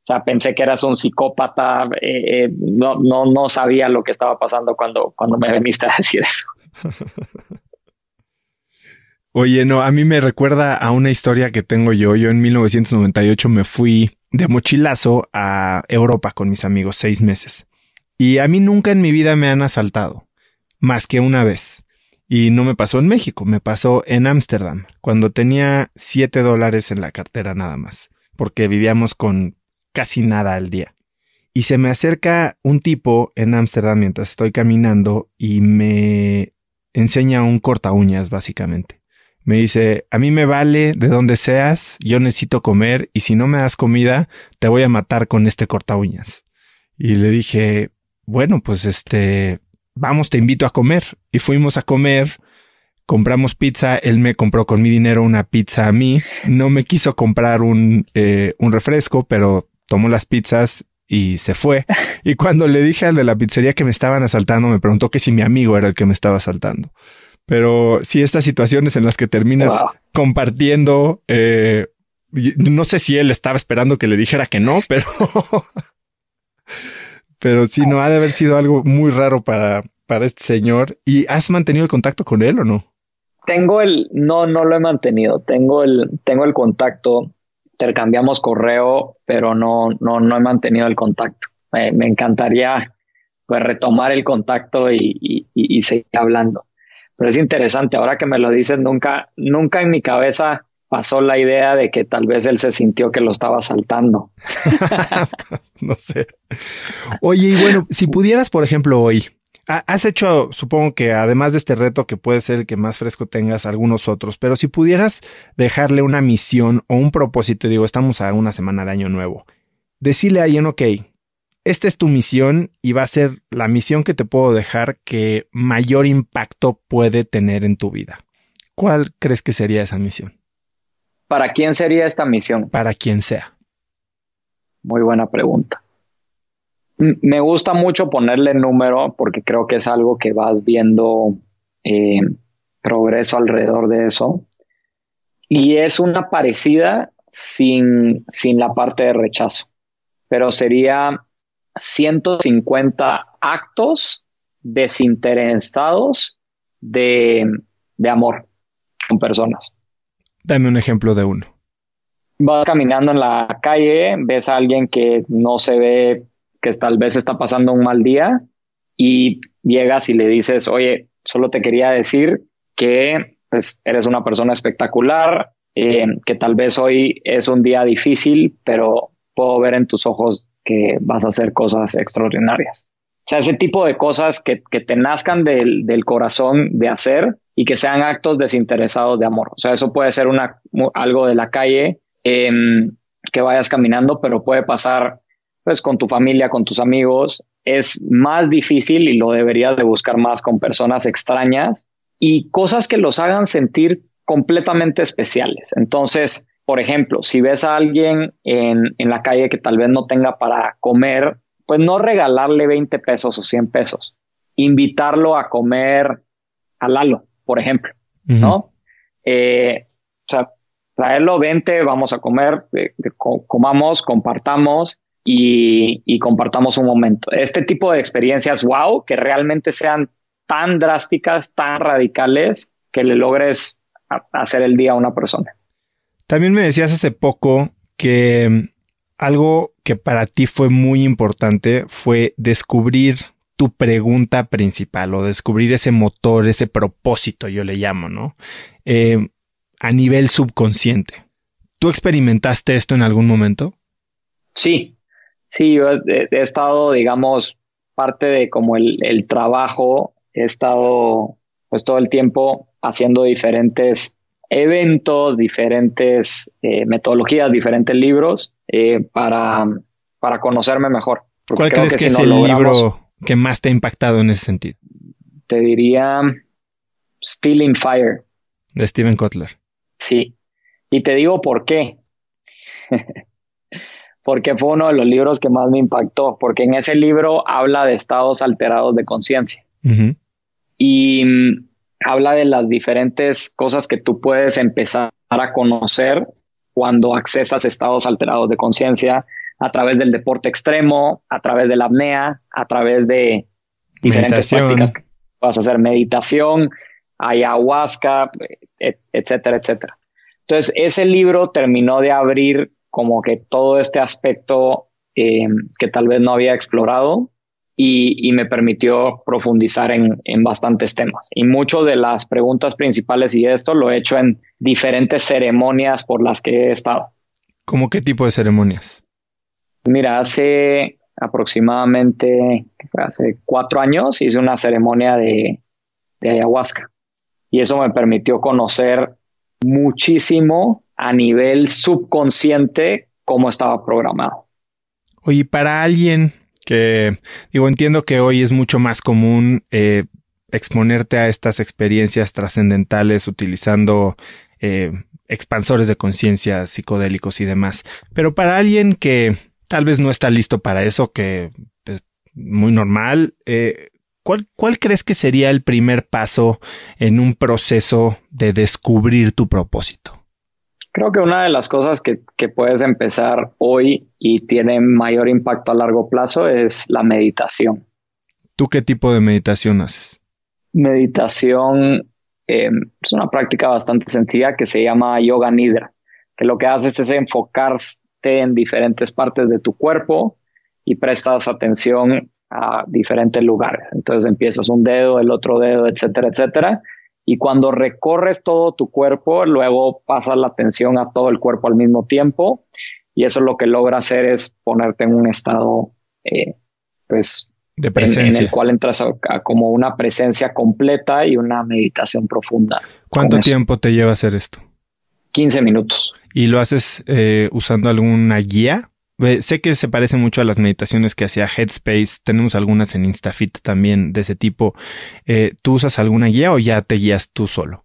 o sea, pensé que eras un psicópata, eh, eh, no, no, no sabía lo que estaba pasando cuando, cuando me veniste a decir eso. [laughs] Oye, no, a mí me recuerda a una historia que tengo yo. Yo en 1998 me fui de mochilazo a Europa con mis amigos seis meses. Y a mí nunca en mi vida me han asaltado, más que una vez. Y no me pasó en México, me pasó en Ámsterdam, cuando tenía siete dólares en la cartera nada más, porque vivíamos con casi nada al día. Y se me acerca un tipo en Ámsterdam mientras estoy caminando y me enseña un corta uñas, básicamente. Me dice, a mí me vale de donde seas, yo necesito comer y si no me das comida, te voy a matar con este corta uñas. Y le dije, bueno, pues este, vamos, te invito a comer. Y fuimos a comer, compramos pizza, él me compró con mi dinero una pizza a mí, no me quiso comprar un, eh, un refresco, pero tomó las pizzas y se fue. [laughs] Y cuando le dije al de la pizzería que me estaban asaltando, me preguntó que si mi amigo era el que me estaba asaltando. Pero sí, estas situaciones en las que terminas compartiendo, eh, no sé si él estaba esperando que le dijera que no, pero, [laughs] pero sí, no ha de haber sido algo muy raro para, para este señor. ¿Y has mantenido el contacto con él o no? Tengo el, no, no lo he mantenido. Tengo el, tengo el contacto intercambiamos correo, pero no, no, no he mantenido el contacto. me encantaría pues retomar el contacto y, y, seguir hablando. Pero es interesante, ahora que me lo dices, nunca, nunca en mi cabeza pasó la idea de que tal vez él se sintió que lo estaba saltando. [laughs] no sé. Oye, y bueno, si pudieras, por ejemplo, hoy, Has hecho, supongo que además de este reto que puede ser el que más fresco tengas, algunos otros, pero si pudieras dejarle una misión o un propósito, digo, estamos a una semana de año nuevo, decirle a alguien, ok, esta es tu misión y va a ser la misión que te puedo dejar que mayor impacto puede tener en tu vida. ¿Cuál crees que sería esa misión? ¿Para quién sería esta misión? Para quien sea. Muy buena pregunta. Me gusta mucho ponerle número porque creo que es algo que vas viendo eh, progreso alrededor de eso. Y es una parecida sin, sin la parte de rechazo, pero sería 150 actos desinteresados de, de amor con personas. Dame un ejemplo de uno. Vas caminando en la calle, ves a alguien que no se ve que tal vez está pasando un mal día y llegas y le dices, oye, solo te quería decir que pues, eres una persona espectacular, eh, que tal vez hoy es un día difícil, pero puedo ver en tus ojos que vas a hacer cosas extraordinarias. Sea, ese tipo de cosas que, que te nazcan del, del, corazón de hacer y que sean actos desinteresados de amor. O sea, eso puede ser una, algo de la calle em, que vayas caminando, pero puede pasar pues con tu familia, con tus amigos, es más difícil y lo deberías de buscar más con personas extrañas y cosas que los hagan sentir completamente especiales. Entonces, por ejemplo, si ves a alguien en, en la calle que tal vez no tenga para comer, pues no regalarle 20 pesos o 100 pesos, invitarlo a comer a Lalo, por ejemplo, ¿no? Eh, o sea, traerlo, 20, vamos a comer, eh, comamos, compartamos y, compartamos un momento. Este tipo de experiencias, wow, que realmente sean tan drásticas, tan radicales, que le logres hacer el día a una persona. También me decías hace poco que mm, algo que para ti fue muy importante fue descubrir tu pregunta principal o descubrir ese motor, ese propósito, yo le llamo, ¿no? Eh, a nivel subconsciente. ¿Tú experimentaste esto en algún momento? Sí, sí, yo he, estado, digamos, parte de como el, el, trabajo, he estado pues todo el tiempo haciendo diferentes eventos, diferentes eh, metodologías, diferentes libros eh, para, para conocerme mejor. ¿Cuál crees que, es el libro que más te ha impactado en ese sentido? Te diría Stealing Fire. De Steven Kotler. Sí. Y te digo por qué. [laughs] porque fue uno de los libros que más me impactó, porque en ese libro habla de estados alterados de conciencia. Y habla de las diferentes cosas que tú puedes empezar a conocer cuando accesas estados alterados de conciencia a través del deporte extremo, a través de la apnea, a través de diferentes prácticas que vas a hacer, meditación, ayahuasca, etcétera, etcétera. Entonces, ese libro terminó de abrir como que todo este aspecto eh, que tal vez no había explorado y, me permitió profundizar en, en, bastantes temas. Y muchas de las preguntas principales y esto lo he hecho en diferentes ceremonias por las que he estado. ¿Cómo qué tipo de ceremonias? Mira, hace aproximadamente, hace cuatro años hice una ceremonia de, de ayahuasca y eso me permitió conocer muchísimo a nivel subconsciente cómo estaba programado. Oye, para alguien que digo, entiendo que hoy es mucho más común eh, exponerte a estas experiencias trascendentales utilizando eh, expansores de conciencia, psicodélicos y demás. Pero para alguien que tal vez no está listo para eso, que es muy normal, eh, ¿cuál, ¿cuál crees que sería el primer paso en un proceso de descubrir tu propósito? Creo que una de las cosas que, puedes empezar hoy y tiene mayor impacto a largo plazo es la meditación. ¿Tú qué tipo de meditación haces? Meditación em, es una práctica bastante sencilla que se llama yoga nidra, que lo que haces es enfocarte en diferentes partes de tu cuerpo y prestas atención a diferentes lugares. Entonces empiezas un dedo, el otro dedo, etcétera, etcétera, y cuando recorres todo tu cuerpo, luego pasas la atención a todo el cuerpo al mismo tiempo y eso lo que logra hacer es ponerte en un estado, eh, pues, de presencia. En, el cual entras a, como una presencia completa y una meditación profunda. ¿Cuánto tiempo te lleva hacer esto? 15 minutos. ¿Y lo haces eh, usando alguna guía? Sé que se parece mucho a las meditaciones que hacía Headspace. Tenemos algunas en Instafit también de ese tipo. Eh, ¿Tú usas alguna guía o ya te guías tú solo?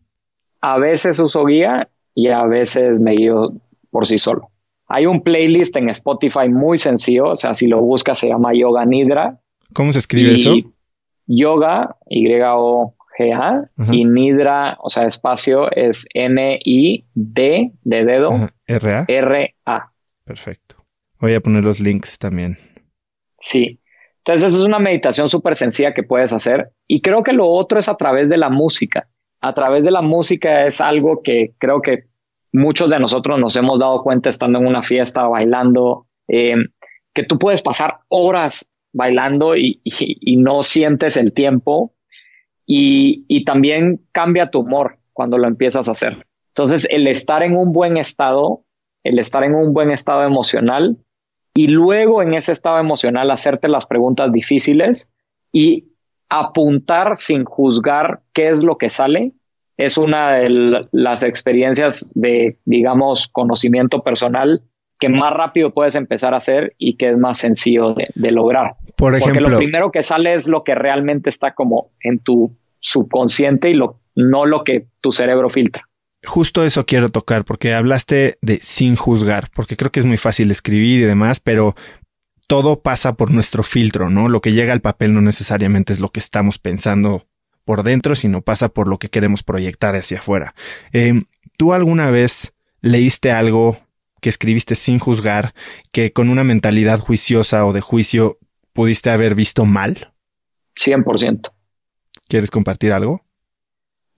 A veces uso guía y a veces me guío por sí solo. Hay un playlist en Spotify muy sencillo. O sea, si lo buscas se llama Yoga Nidra. ¿Cómo se escribe eso? Yoga, Y-O-G-A, y Nidra, o sea, espacio es N-I-D de dedo. R-A. R-A. Perfecto. Voy a poner los links también. Sí. Entonces, esa es una meditación súper sencilla que puedes hacer. Y creo que lo otro es a través de la música. A través de la música es algo que creo que muchos de nosotros nos hemos dado cuenta estando en una fiesta, bailando, eh, que tú puedes pasar horas bailando y, no sientes el tiempo. Y, y también cambia tu humor cuando lo empiezas a hacer. Entonces, el estar en un buen estado, el estar en un buen estado emocional, y luego en ese estado emocional hacerte las preguntas difíciles y apuntar sin juzgar qué es lo que sale es una de las experiencias de, digamos, conocimiento personal que más rápido puedes empezar a hacer y que es más sencillo de, lograr. Por ejemplo, Porque lo primero que sale es lo que realmente está como en tu subconsciente y lo, no lo que tu cerebro filtra justo eso quiero tocar, porque hablaste de sin juzgar, porque creo que es muy fácil escribir y demás, pero todo pasa por nuestro filtro, ¿no? Lo que llega al papel no necesariamente es lo que estamos pensando por dentro, sino pasa por lo que queremos proyectar hacia afuera. Em, ¿Tú alguna vez leíste algo que escribiste sin juzgar, que con una mentalidad juiciosa o de juicio pudiste haber visto mal? 100%. ¿Quieres compartir algo?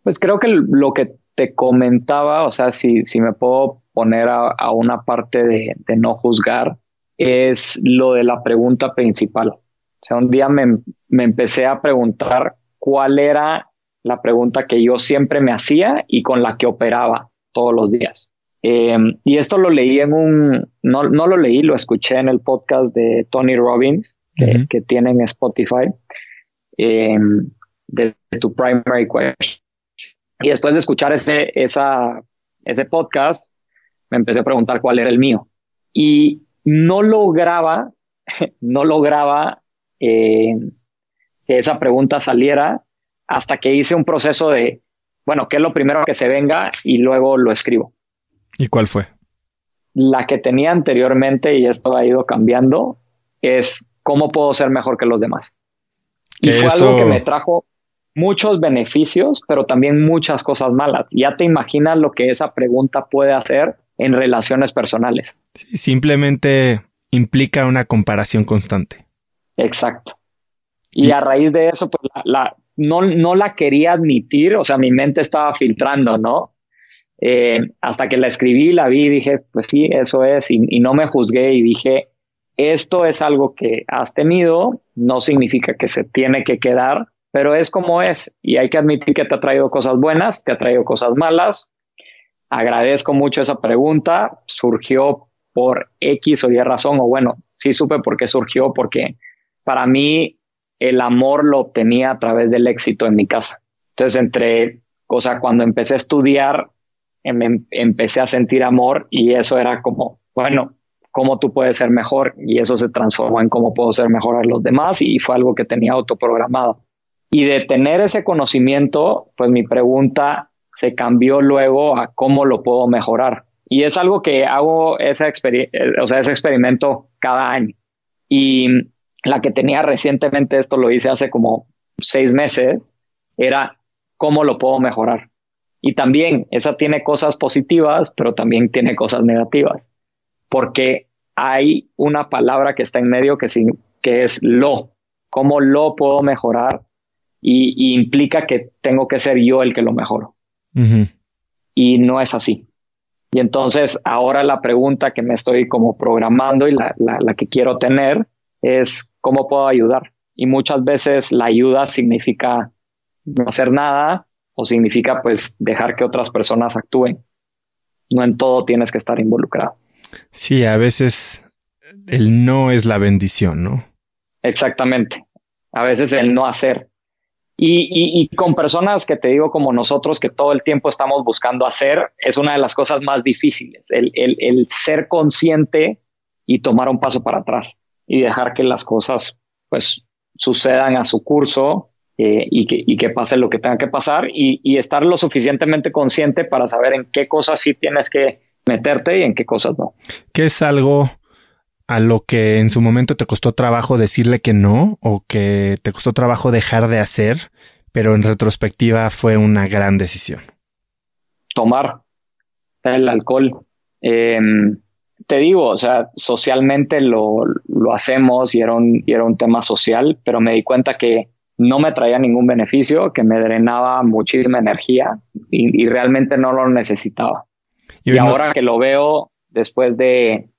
Pues creo que lo que te comentaba, o sea, si, si me puedo poner a, una parte de, no juzgar, es lo de la pregunta principal. O sea, un día me, me empecé a preguntar cuál era la pregunta que yo siempre me hacía y con la que operaba todos los días. Em, y esto lo leí en un, no, no, lo leí, lo escuché en el podcast de Tony Robbins, que, que tiene en Spotify, em, de, tu primary question. Y después de escuchar ese, esa, ese podcast, me empecé a preguntar cuál era el mío. Y no lograba, [laughs] no lograba eh, que esa pregunta saliera hasta que hice un proceso de, bueno, ¿qué es lo primero que se venga? Y luego lo escribo. ¿Y cuál fue? La que tenía anteriormente, y esto ha ido cambiando, es cómo puedo ser mejor que los demás. Y fue algo que me trajo muchos beneficios, pero también muchas cosas malas. Ya te imaginas lo que esa pregunta puede hacer en relaciones personales. simplemente implica una comparación constante. Exacto. Y, a raíz de eso, pues la, no, no, la quería admitir, o sea, mi mente estaba filtrando, ¿no? Eh, hasta que la escribí, la vi y dije, pues sí, eso es, y, y no me juzgué y dije, esto es algo que has tenido, no significa que se tiene que quedar, pero es como es y hay que admitir que te ha traído cosas buenas, te ha traído cosas malas. Agradezco mucho esa pregunta, surgió por X o Y razón, o bueno, sí supe por qué surgió, porque para mí el amor lo obtenía a través del éxito en mi casa. Entonces, entre, o cuando empecé a estudiar, em, empecé a sentir amor y eso era como, bueno, cómo tú puedes ser mejor y eso se transformó en cómo puedo ser mejor a los demás y fue algo que tenía autoprogramado. Y de tener ese conocimiento, pues mi pregunta se cambió luego a cómo lo puedo mejorar. Y es algo que hago ese, o sea, ese experimento cada año. Y la que tenía recientemente, esto lo hice hace como seis meses, era cómo lo puedo mejorar. Y también esa tiene cosas positivas, pero también tiene cosas negativas. Porque hay una palabra que está en medio que, que es lo. ¿Cómo lo puedo mejorar? Y, implica que tengo que ser yo el que lo mejoro. Y no es así. Y entonces ahora la pregunta que me estoy como programando y la, la que quiero tener es cómo puedo ayudar. Y muchas veces la ayuda significa no hacer nada o significa pues dejar que otras personas actúen. No en todo tienes que estar involucrado. Sí, a veces el no es la bendición, ¿no? Exactamente. A veces el no hacer. Y, con personas que te digo como nosotros, que todo el tiempo estamos buscando hacer, es una de las cosas más difíciles, el, el ser consciente y tomar un paso para atrás y dejar que las cosas pues sucedan a su curso eh, y, que, y, que, pase lo que tenga que pasar y, y, estar lo suficientemente consciente para saber en qué cosas sí tienes que meterte y en qué cosas no. ¿Qué es algo a lo que en su momento te costó trabajo decirle que no o que te costó trabajo dejar de hacer, pero en retrospectiva fue una gran decisión? Tomar el alcohol. Eh, te digo, o sea, socialmente lo, lo hacemos y era, un, y era un tema social, pero me di cuenta que no me traía ningún beneficio, que me drenaba muchísima energía y, realmente no lo necesitaba. Y, ahora que lo veo después de,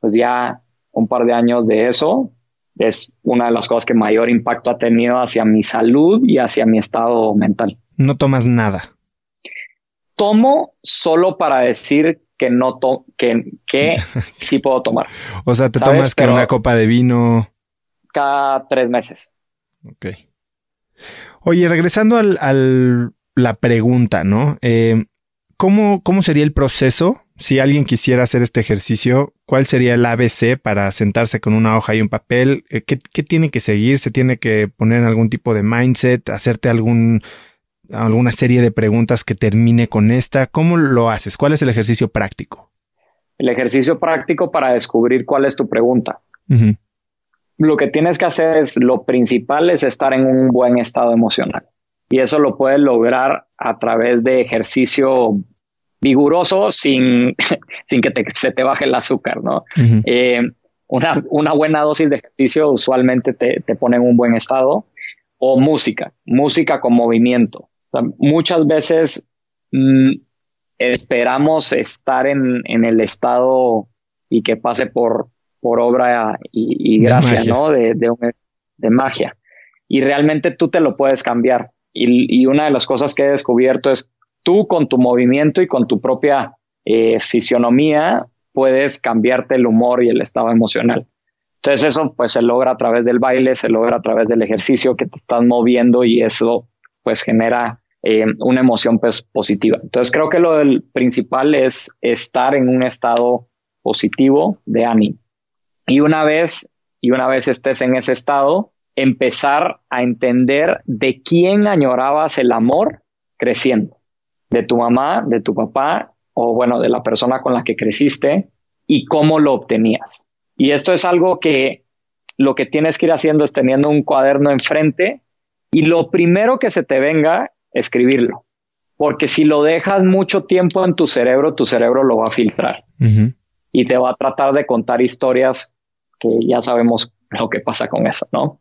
pues ya un par de años de eso, es una de las cosas que mayor impacto ha tenido hacia mi salud y hacia mi estado mental. No tomas nada. Tomo solo para decir que no to que, que [laughs] sí puedo tomar. o sea, te tomas que una copa de vino. Cada tres meses. Ok. Oye, regresando al, al la pregunta, ¿no? Eh, ¿cómo, ¿Cómo sería el proceso si alguien quisiera hacer este ejercicio? ¿Cuál sería el ABC para sentarse con una hoja y un papel? Eh, ¿Qué, qué tiene que seguir? ¿Se tiene que poner en algún tipo de mindset? ¿Hacerte algún alguna serie de preguntas que termine con esta. ¿Cómo lo haces? ¿Cuál es el ejercicio práctico? El ejercicio práctico para descubrir cuál es tu pregunta. Lo que tienes que hacer es, lo principal es estar en un buen estado emocional. Y eso lo puedes lograr a través de ejercicio vigoroso sin, [laughs] sin que se te baje el azúcar, ¿no? Eh, una, una, buena dosis de ejercicio usualmente te, te pone en un buen estado. O música, música con movimiento muchas veces mm, esperamos estar en, el estado y que pase por, por obra y, gracia, ¿no? De, de, magia. Y realmente tú te lo puedes cambiar. Y, una de las cosas que he descubierto es tú con tu movimiento y con tu propia eh, fisionomía puedes cambiarte el humor y el estado emocional. Entonces eso pues se logra a través del baile, se logra a través del ejercicio que te estás moviendo y eso pues genera eh, una emoción pues, positiva. Entonces creo que lo principal es estar en un estado positivo de ánimo. Y una vez, y una vez estés en ese estado, empezar a entender de quién añorabas el amor creciendo. De tu mamá, de tu papá, o bueno, de la persona con la que creciste y cómo lo obtenías. Y esto es algo que lo que tienes que ir haciendo es teniendo un cuaderno enfrente y lo primero que se te venga, escribirlo. Porque si lo dejas mucho tiempo en tu cerebro, tu cerebro lo va a filtrar y te va a tratar de contar historias que ya sabemos lo que pasa con eso, ¿no?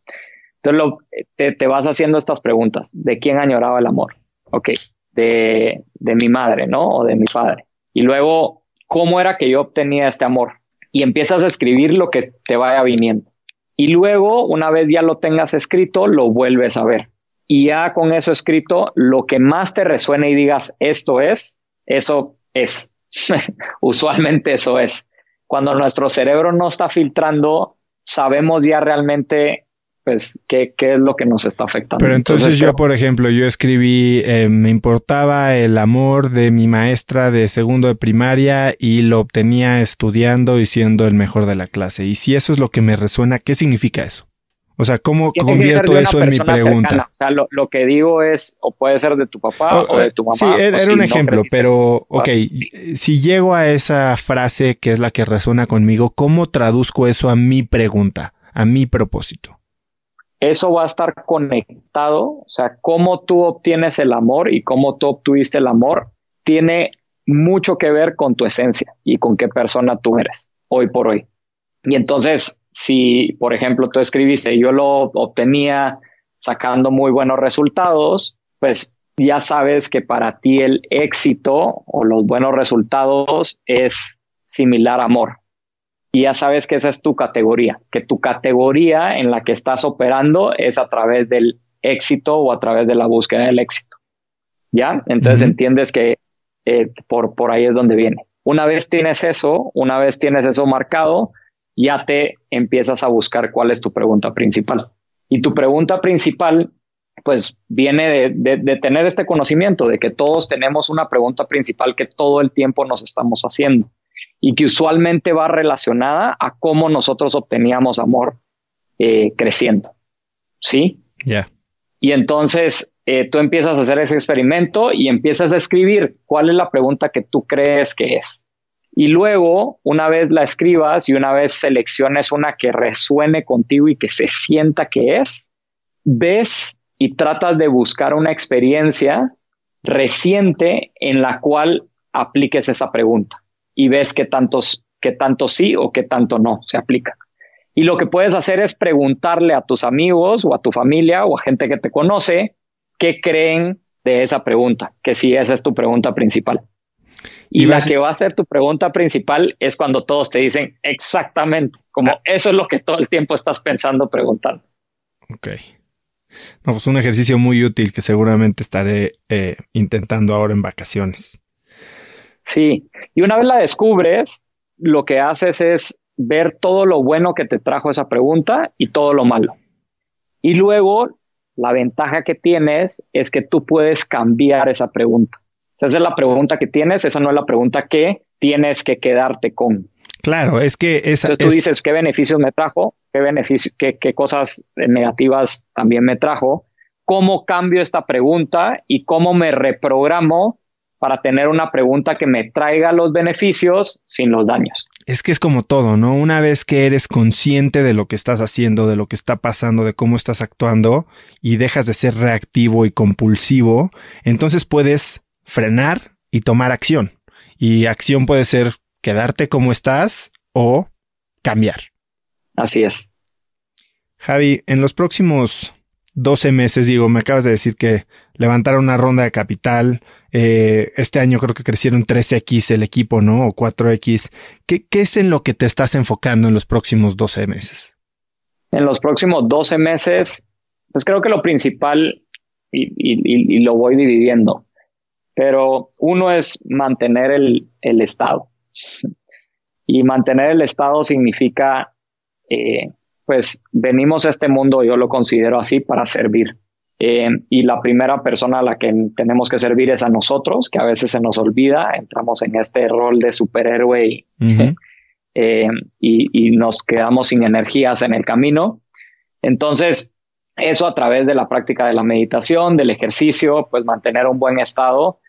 Entonces te, te, vas haciendo estas preguntas. ¿De quién añoraba el amor? Ok, de, de mi madre, ¿no? O de mi padre. Y luego, ¿cómo era que yo obtenía este amor? y empiezas a escribir lo que te vaya viniendo. Y luego, una vez ya lo tengas escrito, lo vuelves a ver. Y ya con eso escrito, lo que más te resuene y digas, esto es, eso es. [laughs] Usualmente eso es. Cuando nuestro cerebro no está filtrando, sabemos ya realmente pues, ¿qué, es lo que nos está afectando? Pero entonces, yo, por ejemplo, yo escribí, eh, me importaba el amor de mi maestra de segundo de primaria y lo obtenía estudiando y siendo el mejor de la clase. Y si eso es lo que me resuena, ¿qué significa eso? O sea, ¿cómo convierto eso en mi pregunta? O sea, lo, que digo es, o puede ser de tu papá o, de tu mamá. Sí, era, un ejemplo, pero, ok, si llego a esa frase que es la que resuena conmigo, ¿cómo traduzco eso a mi pregunta, a mi propósito? Eso va a estar conectado, o sea, cómo tú obtienes el amor y cómo tú obtuviste el amor, tiene mucho que ver con tu esencia y con qué persona tú eres hoy por hoy. Y entonces, si, por ejemplo, tú escribiste, yo lo obtenía sacando muy buenos resultados, pues ya sabes que para ti el éxito o los buenos resultados es similar amor y ya sabes que esa es tu categoría, que tu categoría en la que estás operando es a través del éxito o a través de la búsqueda del éxito. ¿Ya? Entonces entiendes que eh, por, por ahí es donde viene. Una vez tienes eso, una vez tienes eso marcado, ya te empiezas a buscar cuál es tu pregunta principal. Y tu pregunta principal, pues viene de, de tener este conocimiento de que todos tenemos una pregunta principal que todo el tiempo nos estamos haciendo y que usualmente va relacionada a cómo nosotros obteníamos amor eh, creciendo. ¿Sí? Ya. Y entonces eh, tú empiezas a hacer ese experimento y empiezas a escribir cuál es la pregunta que tú crees que es. Y luego, una vez la escribas y una vez selecciones una que resuene contigo y que se sienta que es, ves y tratas de buscar una experiencia reciente en la cual apliques esa pregunta y ves qué tantos, qué tanto sí o qué tanto no se aplica. Y lo que puedes hacer es preguntarle a tus amigos o a tu familia o a gente que te conoce qué creen de esa pregunta, que si esa es tu pregunta principal. Y, la que va a ser tu pregunta principal es cuando todos te dicen exactamente, como ah. eso es lo que todo el tiempo estás pensando, preguntando. Ok. No, pues un ejercicio muy útil que seguramente estaré eh, intentando ahora en vacaciones. Sí, y una vez la descubres, lo que haces es ver todo lo bueno que te trajo esa pregunta y todo lo malo. Y luego, la ventaja que tienes es que tú puedes cambiar esa pregunta. esa es la pregunta que tienes, esa no es la pregunta que tienes que quedarte con. Claro, es que esa. Entonces tú dices qué beneficios me trajo, qué beneficios, qué, qué cosas negativas también me trajo, cómo cambio esta pregunta y cómo me reprogramo para tener una pregunta que me traiga los beneficios sin los daños. Es que es como todo, ¿no? Una vez que eres consciente de lo que estás haciendo, de lo que está pasando, de cómo estás actuando y dejas de ser reactivo y compulsivo, entonces puedes frenar y tomar acción. Y acción puede ser quedarte como estás o cambiar. Así es. Javi, en los próximos 12 meses, digo, me acabas de decir que levantaron una ronda de capital. Eh, este año creo que crecieron 3X el equipo, ¿no? O 4X. ¿Qué, ¿Qué es en lo que te estás enfocando en los próximos 12 meses? En los próximos 12 meses, pues creo que lo principal, y, y, lo voy dividiendo, pero uno es mantener el, el estado. [laughs] Y mantener el estado significa, eh, pues venimos a este mundo, yo lo considero así, para servir. Eh, y la primera persona a la que tenemos que servir es a nosotros, que a veces se nos olvida, entramos en este rol de superhéroe [laughs] eh, y, y, nos quedamos sin energías en el camino. Entonces, eso a través de la práctica de la meditación, del ejercicio, pues mantener un buen estado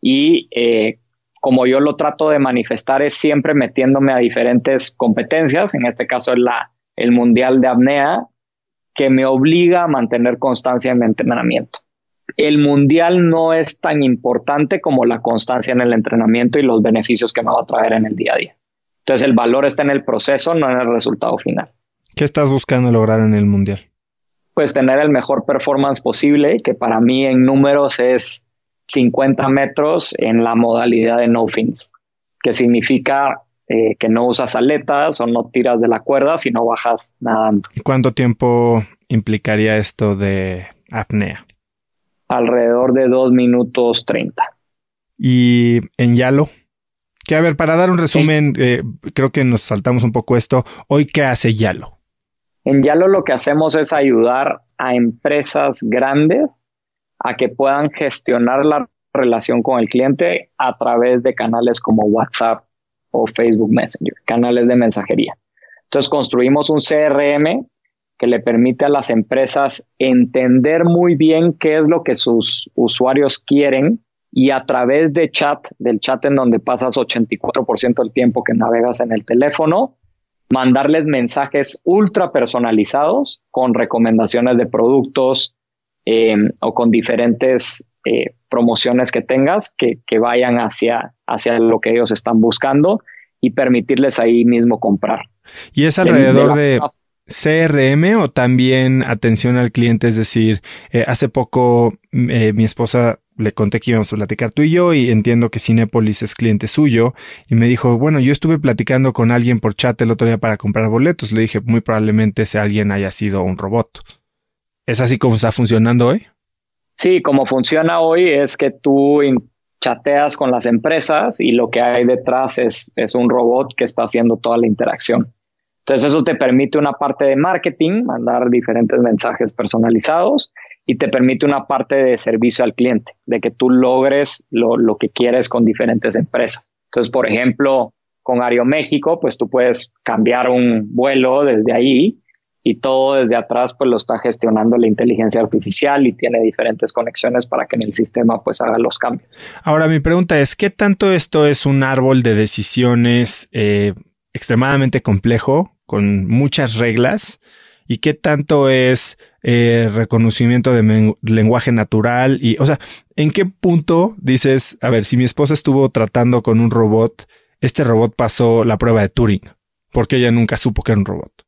y eh, como yo lo trato de manifestar es siempre metiéndome a diferentes competencias, en este caso es la, el Mundial de Apnea, que me obliga a mantener constancia en mi entrenamiento. El mundial no es tan importante como la constancia en el entrenamiento y los beneficios que me va a traer en el día a día. Entonces el valor está en el proceso, no en el resultado final. ¿Qué estás buscando lograr en el mundial? Pues tener el mejor performance posible, que para mí en números es 50 metros en la modalidad de no fins, que significa eh, que no usas aletas o no tiras de la cuerda, sino bajas nadando. ¿Y cuánto tiempo implicaría esto de apnea? Alrededor de 2 minutos 30. ¿Y en Yalo? Que a ver, para dar un resumen, eh, creo que nos saltamos un poco esto. Hoy, ¿qué hace Yalo? En Yalo lo que hacemos es ayudar a empresas grandes a que puedan gestionar la relación con el cliente a través de canales como WhatsApp o Facebook Messenger, canales de mensajería. Entonces construimos un CRM que le permite a las empresas entender muy bien qué es lo que sus usuarios quieren y a través de chat, del chat en donde pasas 84% del tiempo que navegas en el teléfono, mandarles mensajes ultra personalizados con recomendaciones de productos, Em, o con diferentes eh, promociones que tengas que, vayan hacia, hacia lo que ellos están buscando y permitirles ahí mismo comprar. ¿Y es alrededor de, CRM o también atención al cliente? Es decir, eh, hace poco eh, mi esposa le conté que íbamos a platicar tú y yo y entiendo que Cinepolis es cliente suyo y me dijo, bueno, yo estuve platicando con alguien por chat el otro día para comprar boletos. Le dije, muy probablemente ese alguien haya sido un robot. ¿Es así como está funcionando hoy? Sí, como funciona hoy es que tú chateas con las empresas y lo que hay detrás es, es un robot que está haciendo toda la interacción. Entonces eso te permite una parte de marketing, mandar diferentes mensajes personalizados y te permite una parte de servicio al cliente, de que tú logres lo, lo que quieres con diferentes empresas. Entonces, por ejemplo, con Aeroméxico, pues tú puedes cambiar un vuelo desde ahí y todo desde atrás pues lo está gestionando la inteligencia artificial y tiene diferentes conexiones para que en el sistema pues haga los cambios. Ahora mi pregunta es, ¿qué tanto esto es un árbol de decisiones eh, extremadamente complejo, con muchas reglas? ¿Y qué tanto es eh, reconocimiento de lenguaje natural? Y, o sea, ¿en qué punto dices, a ver, si mi esposa estuvo tratando con un robot, este robot pasó la prueba de Turing, porque ella nunca supo que era un robot?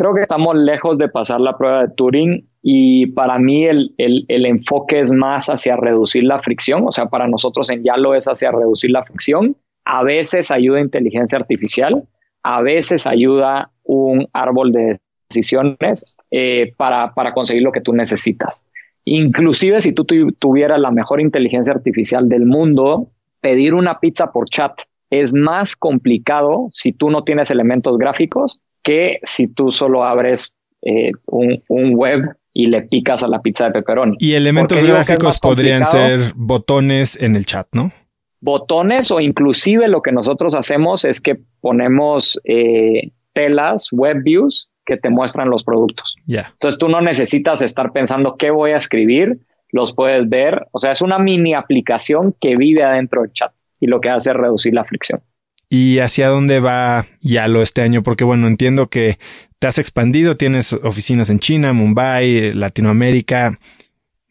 Creo que estamos lejos de pasar la prueba de Turing y para mí el, enfoque es más hacia reducir la fricción, o sea, para nosotros en Yalo es hacia reducir la fricción. A veces ayuda inteligencia artificial, a veces ayuda un árbol de decisiones eh, para, para conseguir lo que tú necesitas. Inclusive si tú tuvieras la mejor inteligencia artificial del mundo, pedir una pizza por chat es más complicado si tú no tienes elementos gráficos que si tú solo abres eh, un, web y le picas a la pizza de pepperoni. Y elementos gráficos podrían ser botones en el chat, ¿no? Botones o inclusive lo que nosotros hacemos es que ponemos eh, telas, web views que te muestran los productos. Ya. Entonces tú no necesitas estar pensando qué voy a escribir, los puedes ver. O sea, es una mini aplicación que vive adentro del chat y lo que hace es reducir la fricción y hacia dónde va Yalo este año, porque bueno, entiendo que te has expandido, tienes oficinas en China, Mumbai, Latinoamérica.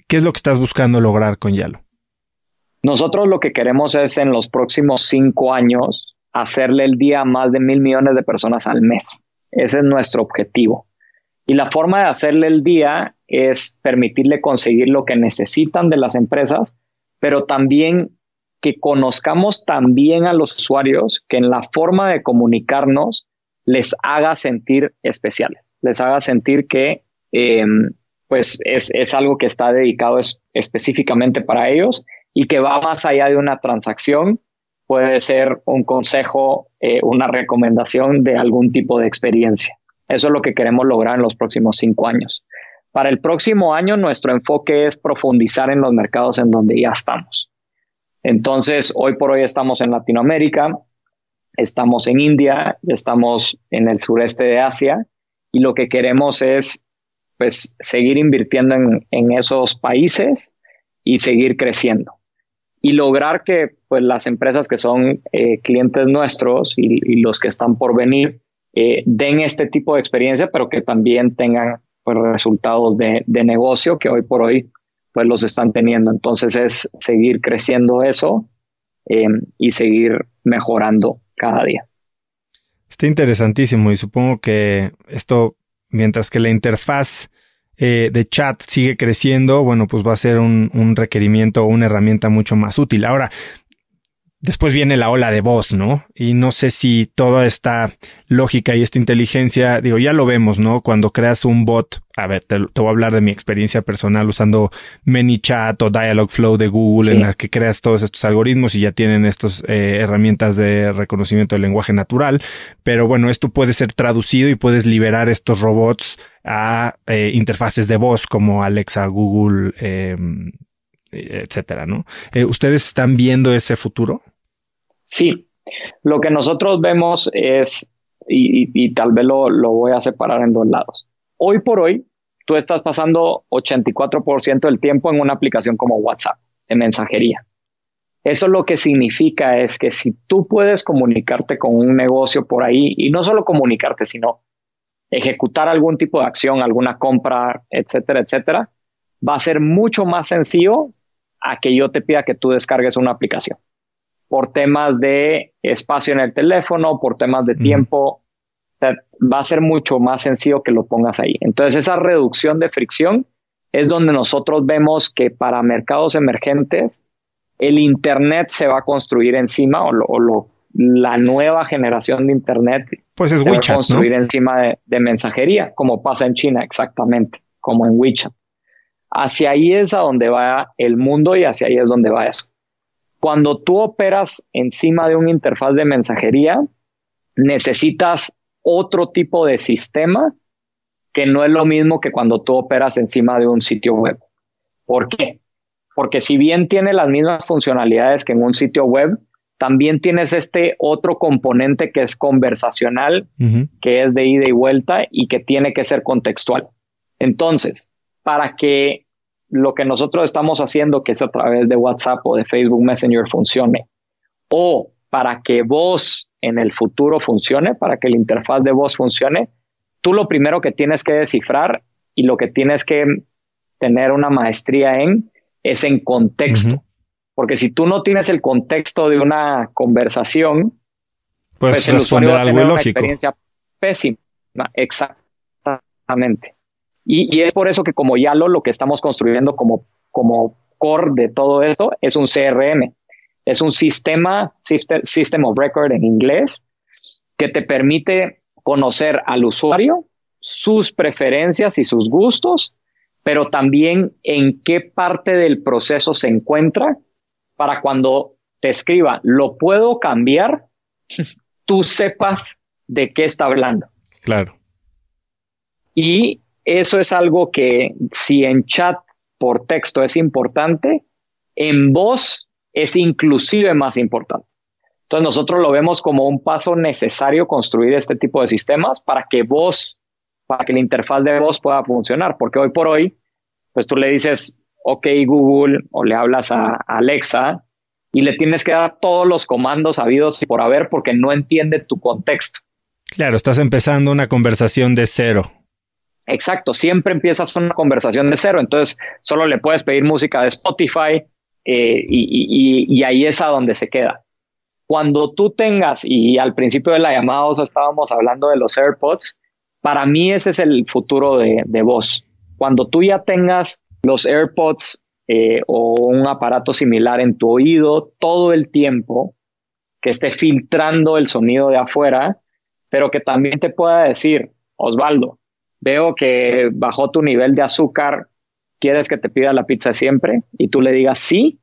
¿Qué es lo que estás buscando lograr con Yalo? Nosotros lo que queremos es en los próximos cinco años hacerle el día a más de mil millones de personas al mes. Ese es nuestro objetivo. Y la forma de hacerle el día es permitirle conseguir lo que necesitan de las empresas, pero también que conozcamos también a los usuarios, que en la forma de comunicarnos les haga sentir especiales, les haga sentir que em, pues es, algo que está dedicado específicamente para ellos y que va más allá de una transacción, puede ser un consejo, eh, una recomendación de algún tipo de experiencia. Eso es lo que queremos lograr en los próximos cinco años. Para el próximo año, nuestro enfoque es profundizar en los mercados en donde ya estamos. Entonces, hoy por hoy estamos en Latinoamérica, estamos en India, estamos en el sureste de Asia y lo que queremos es pues seguir invirtiendo en, esos países y seguir creciendo. Y lograr que pues las empresas que son eh, clientes nuestros y, los que están por venir eh, den este tipo de experiencia, pero que también tengan pues, resultados de, de negocio que hoy por hoy pues los están teniendo. Entonces es seguir creciendo eso em, y seguir mejorando cada día. Está interesantísimo y supongo que esto, mientras que la interfaz eh, de chat sigue creciendo, bueno, pues va a ser un, un requerimiento o una herramienta mucho más útil. Ahora, Después viene la ola de voz, ¿no? Y no sé si toda esta lógica y esta inteligencia, digo, ya lo vemos, ¿no? Cuando creas un bot, a ver, te, voy a hablar de mi experiencia personal usando ManyChat o Dialogflow de Google, en las que creas todos estos algoritmos y ya tienen estas eh, herramientas de reconocimiento del lenguaje natural. Pero bueno, esto puede ser traducido y puedes liberar estos robots a eh, interfaces de voz como Alexa, Google, eh, etcétera, ¿no? Eh, ¿Ustedes están viendo ese futuro? Sí, lo que nosotros vemos es, y, tal vez lo, lo, voy a separar en dos lados. Hoy por hoy, tú estás pasando 84% del tiempo en una aplicación como WhatsApp, en mensajería. Eso lo que significa es que si tú puedes comunicarte con un negocio por ahí, y no solo comunicarte, sino ejecutar algún tipo de acción, alguna compra, etcétera, etcétera, va a ser mucho más sencillo a que yo te pida que tú descargues una aplicación. Por temas de espacio en el teléfono, por temas de tiempo, va a ser mucho más sencillo que lo pongas ahí. Entonces, esa reducción de fricción es donde nosotros vemos que para mercados emergentes, el Internet se va a construir encima o, lo, la nueva generación de Internet pues es se WeChat, va a construir encima de, de mensajería, como pasa en China exactamente, como en WeChat. Hacia ahí es a donde va el mundo y hacia ahí es donde va eso. Cuando tú operas encima de una interfaz de mensajería, necesitas otro tipo de sistema que no es lo mismo que cuando tú operas encima de un sitio web. ¿Por qué? Porque si bien tiene las mismas funcionalidades que en un sitio web, también tienes este otro componente que es conversacional, que es de ida y vuelta y que tiene que ser contextual. Entonces, para que lo que nosotros estamos haciendo, que es a través de WhatsApp o de Facebook Messenger, funcione, o para que vos en el futuro funcione, para que la interfaz de voz funcione, tú lo primero que tienes que descifrar y lo que tienes que tener una maestría en es en contexto. Porque si tú no tienes el contexto de una conversación, pues, pues el usuario va a tener una experiencia pésima. Exactamente. Y, es por eso que como Yalo lo que estamos construyendo como, como core de todo esto es un CRM. Es un sistema, System of Record en inglés, que te permite conocer al usuario, sus preferencias y sus gustos, pero también en qué parte del proceso se encuentra para cuando te escriba, lo puedo cambiar, [laughs] tú sepas de qué está hablando. Claro. Y eso es algo que si en chat por texto es importante, en voz es inclusive más importante. Entonces nosotros lo vemos como un paso necesario construir este tipo de sistemas para que voz, para que la interfaz de voz pueda funcionar, porque hoy por hoy, pues tú le dices, ok Google, o le hablas a Alexa y le tienes que dar todos los comandos habidos por haber porque no entiende tu contexto. Claro, estás empezando una conversación de cero. Exacto, siempre empiezas una conversación de cero, entonces solo le puedes pedir música de Spotify eh, y, ahí es a donde se queda. Cuando tú tengas, y al principio de la llamada estábamos hablando de los AirPods, para mí ese es el futuro de, voz. cuando tú ya tengas los AirPods eh, o un aparato similar en tu oído todo el tiempo, que esté filtrando el sonido de afuera, pero que también te pueda decir, Osvaldo, veo que bajó tu nivel de azúcar, ¿quieres que te pida la pizza siempre? Y tú le digas sí,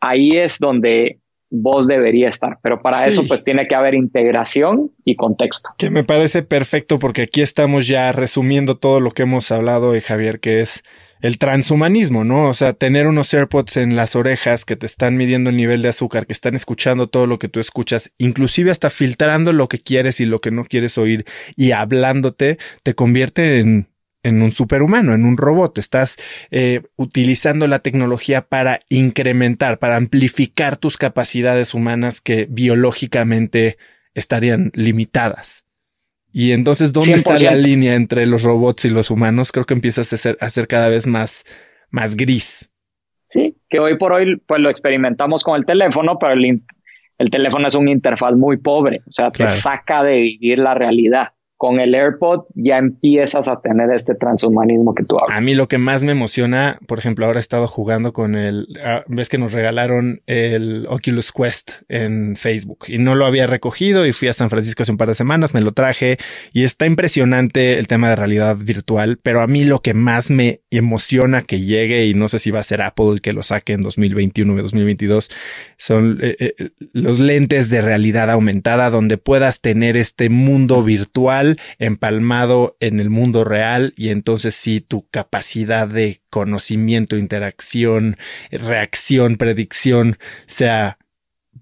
ahí es donde vos debería estar. Pero para eso pues tiene que haber integración y contexto. Que me parece perfecto porque aquí estamos ya resumiendo todo lo que hemos hablado, de Javier, que es el transhumanismo, ¿no? O sea, tener unos AirPods en las orejas que te están midiendo el nivel de azúcar, que están escuchando todo lo que tú escuchas, inclusive hasta filtrando lo que quieres y lo que no quieres oír y hablándote, te convierte en, en un superhumano, en un robot. Estás eh, utilizando la tecnología para incrementar, para amplificar tus capacidades humanas que biológicamente estarían limitadas. Y entonces, ¿dónde está la línea entre los robots y los humanos? Creo que empiezas a ser, a ser cada vez más, más gris. Sí, que hoy por hoy pues lo experimentamos con el teléfono, pero el, el teléfono es una interfaz muy pobre, o sea, te saca de vivir la realidad con el AirPod ya empiezas a tener este transhumanismo que tú hablas. A mí lo que más me emociona, por ejemplo, ahora he estado jugando con el, ah, ves que nos regalaron el Oculus Quest en Facebook y no lo había recogido y fui a San Francisco hace un par de semanas, me lo traje y está impresionante el tema de realidad virtual, pero a mí lo que más me emociona que llegue y no sé si va a ser Apple el que lo saque en 2021 o 2022 son eh, eh, los lentes de realidad aumentada donde puedas tener este mundo virtual empalmado en el mundo real y entonces sí tu capacidad de conocimiento, interacción, reacción, predicción sea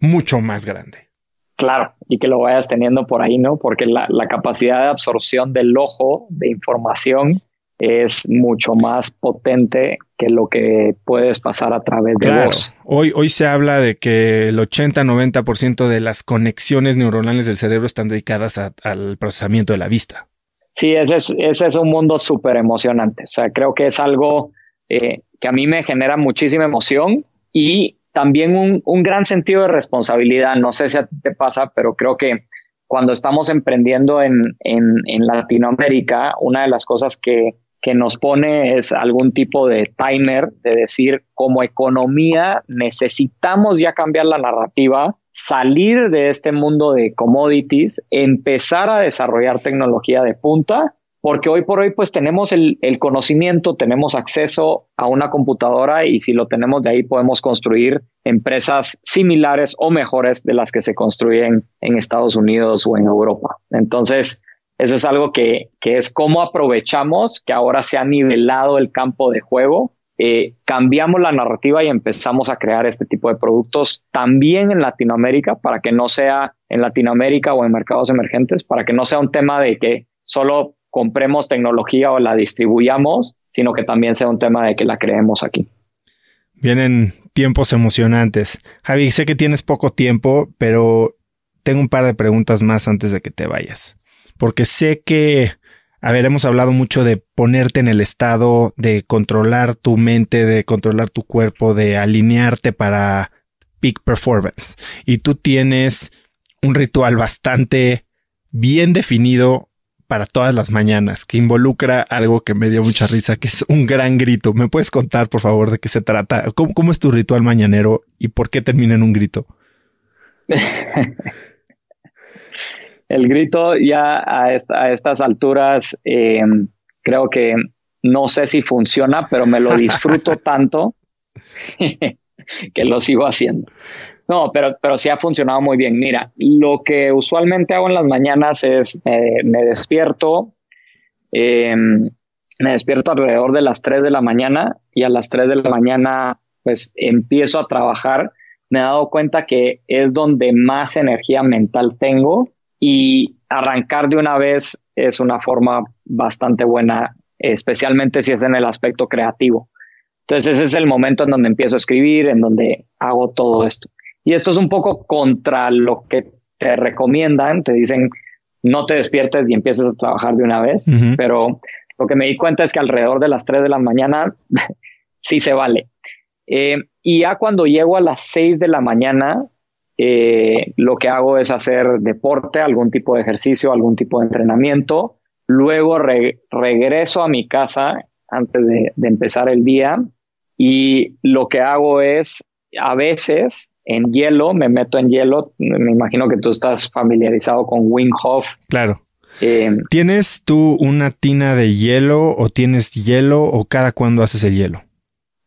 mucho más grande. Claro, y que lo vayas teniendo por ahí, ¿no? Porque la, la capacidad de absorción del ojo de información es mucho más potente que lo que puedes pasar a través de claro. voz. Hoy, hoy se habla de que el 80-90% de las conexiones neuronales del cerebro están dedicadas al procesamiento de la vista. Sí, ese es, ese es un mundo súper emocionante. O sea, creo que es algo eh, que a mí me genera muchísima emoción y también un, un gran sentido de responsabilidad. No sé si a ti te pasa, pero creo que cuando estamos emprendiendo en, en, en Latinoamérica, una de las cosas que que nos pone es algún tipo de timer de decir como economía necesitamos ya cambiar la narrativa, salir de este mundo de commodities, empezar a desarrollar tecnología de punta, porque hoy por hoy pues tenemos el, el conocimiento, tenemos acceso a una computadora y si lo tenemos de ahí podemos construir empresas similares o mejores de las que se construyen en Estados Unidos o en Europa. Entonces, eso es algo que, es cómo aprovechamos que ahora se ha nivelado el campo de juego, eh, cambiamos la narrativa y empezamos a crear este tipo de productos también en Latinoamérica para que no sea en Latinoamérica o en mercados emergentes, para que no sea un tema de que solo compremos tecnología o la distribuyamos, sino que también sea un tema de que la creemos aquí. Vienen tiempos emocionantes. Javi, sé que tienes poco tiempo, pero tengo un par de preguntas más antes de que te vayas porque sé que, a ver, hemos hablado mucho de ponerte en el estado, de controlar tu mente, de controlar tu cuerpo, de alinearte para peak performance. Y tú tienes un ritual bastante bien definido para todas las mañanas, que involucra algo que me dio mucha risa, que es un gran grito. ¿Me puedes contar, por favor, de qué se trata? ¿Cómo, cómo es tu ritual mañanero y por qué termina en un grito? [laughs] el grito ya a, estas alturas eh, creo que no sé si funciona, pero me lo [laughs] disfruto tanto [laughs] que lo sigo haciendo. No, pero, pero sí ha funcionado muy bien. Mira, lo que usualmente hago en las mañanas es me despierto, eh, me despierto alrededor de las 3 de la mañana y a las 3 de la mañana pues empiezo a trabajar. Me he dado cuenta que es donde más energía mental tengo y arrancar de una vez es una forma bastante buena, especialmente si es en el aspecto creativo. Entonces ese es el momento en donde empiezo a escribir, en donde hago todo esto. Y esto es un poco contra lo que te recomiendan, te dicen no te despiertes y empieces a trabajar de una vez, pero lo que me di cuenta es que alrededor de las 3 de la mañana [laughs] sí se vale. Eh, y ya cuando llego a las 6 de la mañana, eh, lo que hago es hacer deporte, algún tipo de ejercicio, algún tipo de entrenamiento. Luego regreso a mi casa antes de, de empezar el día y lo que hago es a veces en hielo, me meto en hielo, me imagino que tú estás familiarizado con Wim Hof. Claro. Eh, ¿Tienes tú una tina de hielo o tienes hielo o cada cuándo haces el hielo?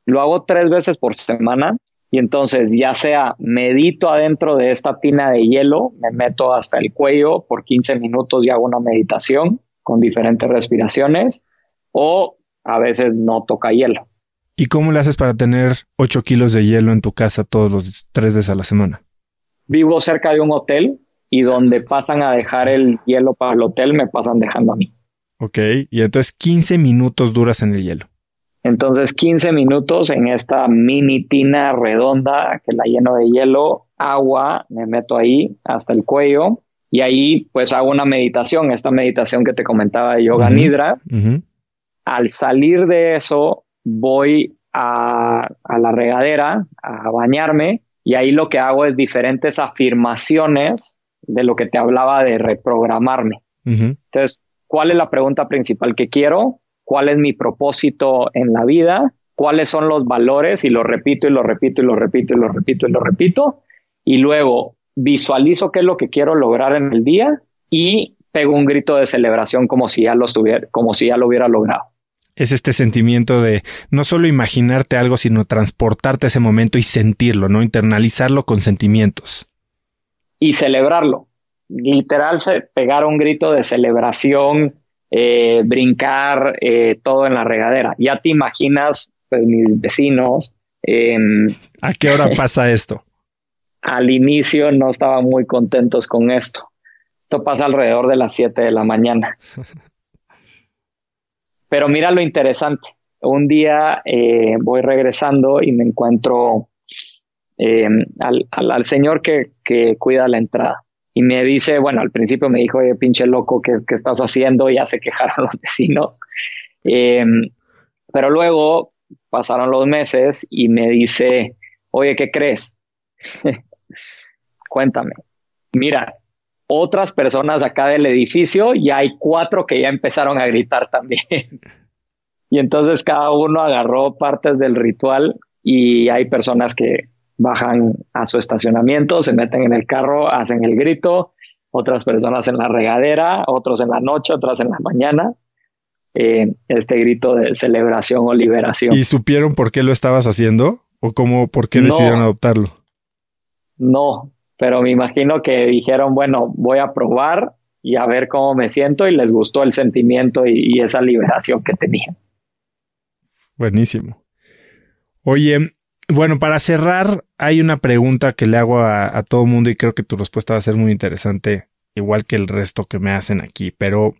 Lo hago tres veces por semana y entonces ya sea medito adentro de esta tina de hielo, me meto hasta el cuello por 15 minutos y hago una meditación con diferentes respiraciones o a veces no toca hielo. ¿Y cómo le haces para tener 8 kilos de hielo en tu casa todos los tres veces a la semana? Vivo cerca de un hotel y donde pasan a dejar el hielo para el hotel, me pasan dejando a mí. Ok, y entonces 15 minutos duras en el hielo. Entonces 15 minutos en esta mini tina redonda que la lleno de hielo, agua, me meto ahí hasta el cuello y ahí pues hago una meditación, esta meditación que te comentaba de yoga nidra. Al salir de eso, voy a, la regadera a bañarme y ahí lo que hago es diferentes afirmaciones de lo que te hablaba de reprogramarme. Entonces, ¿cuál es la pregunta principal que quiero? ¿Cuál es mi propósito en la vida? ¿Cuáles son los valores? Y lo repito y lo repito y lo repito y lo repito y lo repito. Y luego visualizo qué es lo que quiero lograr en el día y pego un grito de celebración como si ya lo estuviera, como si ya lo hubiera logrado es este sentimiento de no solo imaginarte algo, sino transportarte a ese momento y sentirlo, ¿no? Internalizarlo con sentimientos. Y celebrarlo. Literal, pegar un grito de celebración, eh, brincar, eh, todo en la regadera. Ya te imaginas, pues mis vecinos. Em, ¿A qué hora [laughs] pasa esto? Al inicio no estaban muy contentos con esto. Esto pasa alrededor de las 7 de la mañana. [laughs] Pero mira lo interesante. Un día eh, voy regresando y me encuentro eh, al, señor que, cuida la entrada. Y me dice, bueno, al principio me dijo, oye, pinche loco, ¿qué, qué estás haciendo? Ya se quejaron los vecinos. Em, pero luego pasaron los meses y me dice, oye, ¿qué crees? [laughs] Cuéntame. Mira, otras personas acá del edificio y hay cuatro que ya empezaron a gritar también. [laughs] y entonces cada uno agarró partes del ritual y hay personas que bajan a su estacionamiento, se meten en el carro, hacen el grito, otras personas en la regadera, otros en la noche, otras en la mañana. Eh, este grito de celebración o liberación. ¿Y supieron por qué lo estabas haciendo? ¿O cómo, por qué decidieron adoptarlo? No, pero me imagino que dijeron, bueno, voy a probar y a ver cómo me siento y les gustó el sentimiento y, esa liberación que tenía. Buenísimo. Oye, bueno, para cerrar, hay una pregunta que le hago a, a todo mundo y creo que tu respuesta va a ser muy interesante, igual que el resto que me hacen aquí, pero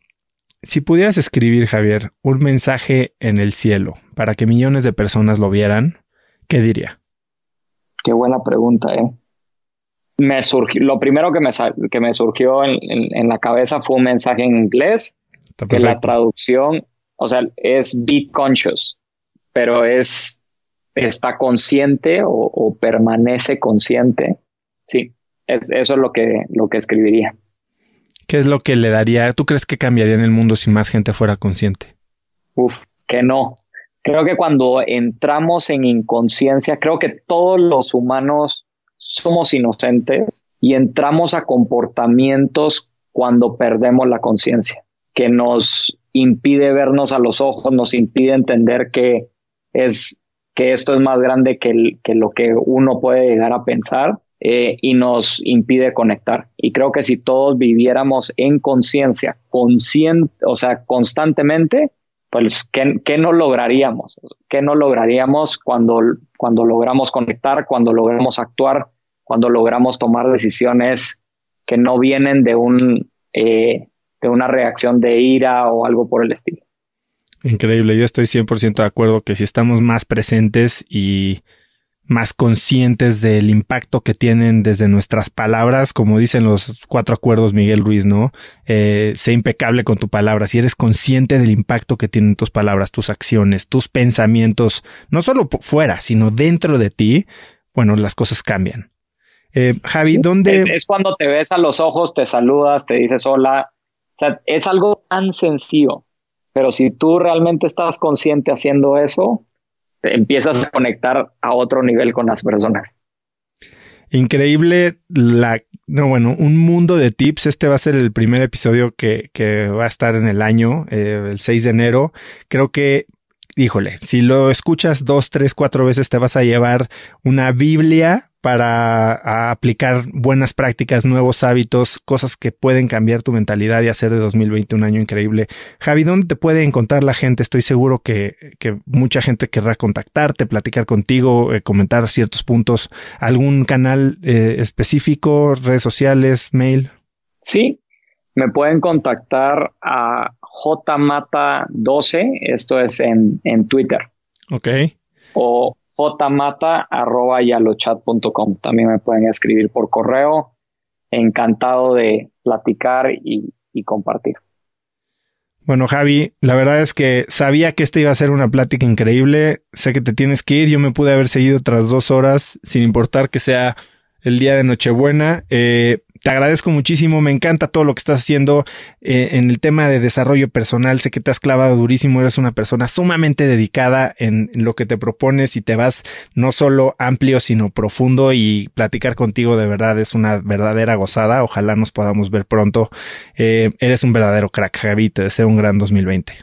si pudieras escribir, Javier, un mensaje en el cielo para que millones de personas lo vieran, ¿qué diría? Qué buena pregunta, ¿eh? me surgió, lo primero que me, que me surgió en, la cabeza fue un mensaje en inglés, que la traducción, o sea, es be conscious, pero es, está consciente o, permanece consciente. Sí, eso es lo que, lo que escribiría. ¿Qué es lo que le daría? ¿Tú crees que cambiaría en el mundo si más gente fuera consciente? Uf, que no. Creo que cuando entramos en inconsciencia, creo que todos los humanos somos inocentes y entramos a comportamientos cuando perdemos la conciencia, que nos impide vernos a los ojos, nos impide entender que es que esto es más grande que, que lo que uno puede llegar a pensar eh, y nos impide conectar. Y creo que si todos viviéramos en conciencia, consciente, o sea, constantemente, pues, ¿qué, ¿qué, no lograríamos? ¿Qué no lograríamos cuando, cuando logramos conectar, cuando logramos actuar, cuando logramos tomar decisiones que no vienen de, un, eh, de una reacción de ira o algo por el estilo. Increíble, yo estoy 100% de acuerdo que si estamos más presentes y más conscientes del impacto que tienen desde nuestras palabras, como dicen los cuatro acuerdos Miguel Ruiz, ¿no? Eh, sé impecable con tu palabra. Si eres consciente del impacto que tienen tus palabras, tus acciones, tus pensamientos, no solo fuera, sino dentro de ti, bueno, las cosas cambian. Eh, Javi, ¿dónde? Es, cuando te ves a los ojos, te saludas, te dices hola. O sea, es algo tan sencillo, Pero si tú realmente estás consciente haciendo eso, te empiezas a conectar a otro nivel con las personas. Increíble la, no, bueno, un mundo de tips. Este va a ser el primer episodio que, que va a estar en el año, eh, el 6 de enero. Creo que híjole, si lo escuchas dos, tres, cuatro veces te vas a llevar una Biblia para aplicar buenas prácticas, nuevos hábitos, cosas que pueden cambiar tu mentalidad y hacer de 2020 un año increíble. Javi, ¿dónde te puede encontrar la gente? Estoy seguro que, mucha gente querrá contactarte, platicar contigo, eh, comentar ciertos puntos. ¿Algún canal eh, específico, redes sociales, mail? Sí, me pueden contactar a jmata12, esto es en, en Twitter. Ok. O jmata.yalochat.com. También me pueden escribir por correo. Encantado de platicar y, y compartir. Bueno, Javi, la verdad es que sabía que esta iba a ser una plática increíble. Sé que te tienes que ir. Yo me pude haber seguido tras dos horas, sin importar que sea el día de Nochebuena. Eh, te agradezco muchísimo, me encanta todo lo que estás haciendo eh, en el tema de desarrollo personal. Sé que te has clavado durísimo, eres una persona sumamente dedicada en, lo que te propones y te vas no solo amplio, sino profundo y platicar contigo de verdad es una verdadera gozada. Ojalá nos podamos ver pronto. Eh, eres un verdadero crack, Javi. Te deseo un gran 2020.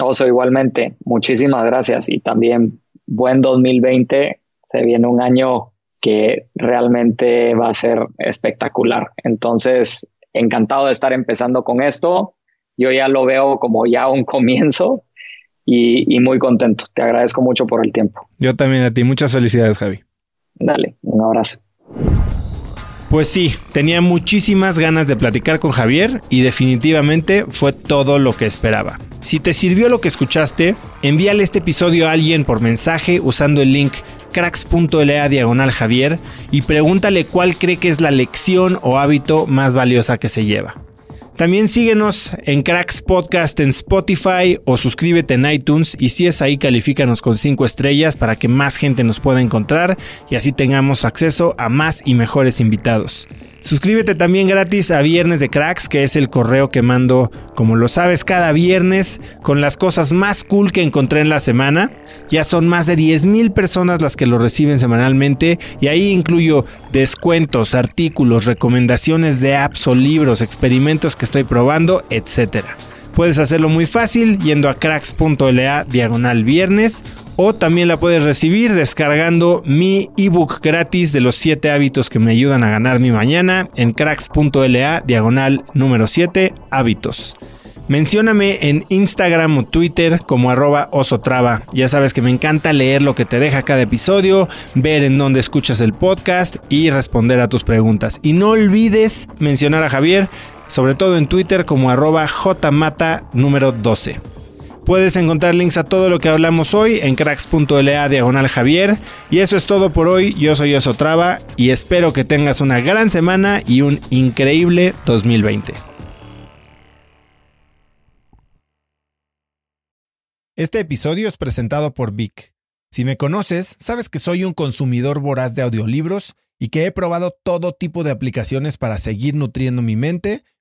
Oso, igualmente. Muchísimas gracias y también buen 2020. Se viene un año que realmente va a ser espectacular. Entonces, encantado de estar empezando con esto. Yo ya lo veo como ya un [laughs] comienzo y, muy contento. Te agradezco mucho por el tiempo. Yo también a ti. Muchas felicidades, Javi. Dale, un abrazo. Pues sí, tenía muchísimas ganas de platicar con Javier y definitivamente fue todo lo que esperaba. Si te sirvió lo que escuchaste, envíale este episodio a alguien por mensaje usando el link cracks.la diagonal Javier y pregúntale cuál cree que es la lección o hábito más valiosa que se lleva. También síguenos en Cracks Podcast en Spotify o suscríbete en iTunes y si es ahí califícanos con 5 estrellas para que más gente nos pueda encontrar y así tengamos acceso a más y mejores invitados. Suscríbete también gratis a Viernes de Cracks, que es el correo que mando, como lo sabes, cada viernes con las cosas más cool que encontré en la semana. Ya son más de 10.000 personas las que lo reciben semanalmente y ahí incluyo descuentos, artículos, recomendaciones de apps o libros, experimentos que estoy probando, etc. Puedes hacerlo muy fácil yendo a cracks.la diagonal viernes o también la puedes recibir descargando mi ebook gratis de los 7 hábitos que me ayudan a ganar mi mañana en cracks.la diagonal número 7 hábitos. Mencióname en Instagram o Twitter como arroba osotrava. Ya sabes que me encanta leer lo que te deja cada episodio, ver en dónde escuchas el podcast y responder a tus preguntas. Y no olvides mencionar a Javier, sobre todo en Twitter como arroba jmata número 12. Puedes encontrar links a todo lo que hablamos hoy en cracks.la diagonal Javier. Y eso es todo por hoy. Yo soy Osotrava y espero que tengas una gran semana y un increíble 2020. Este episodio es presentado por Vic. Si me conoces, sabes que soy un consumidor voraz de audiolibros y que he probado todo tipo de aplicaciones para seguir nutriendo mi mente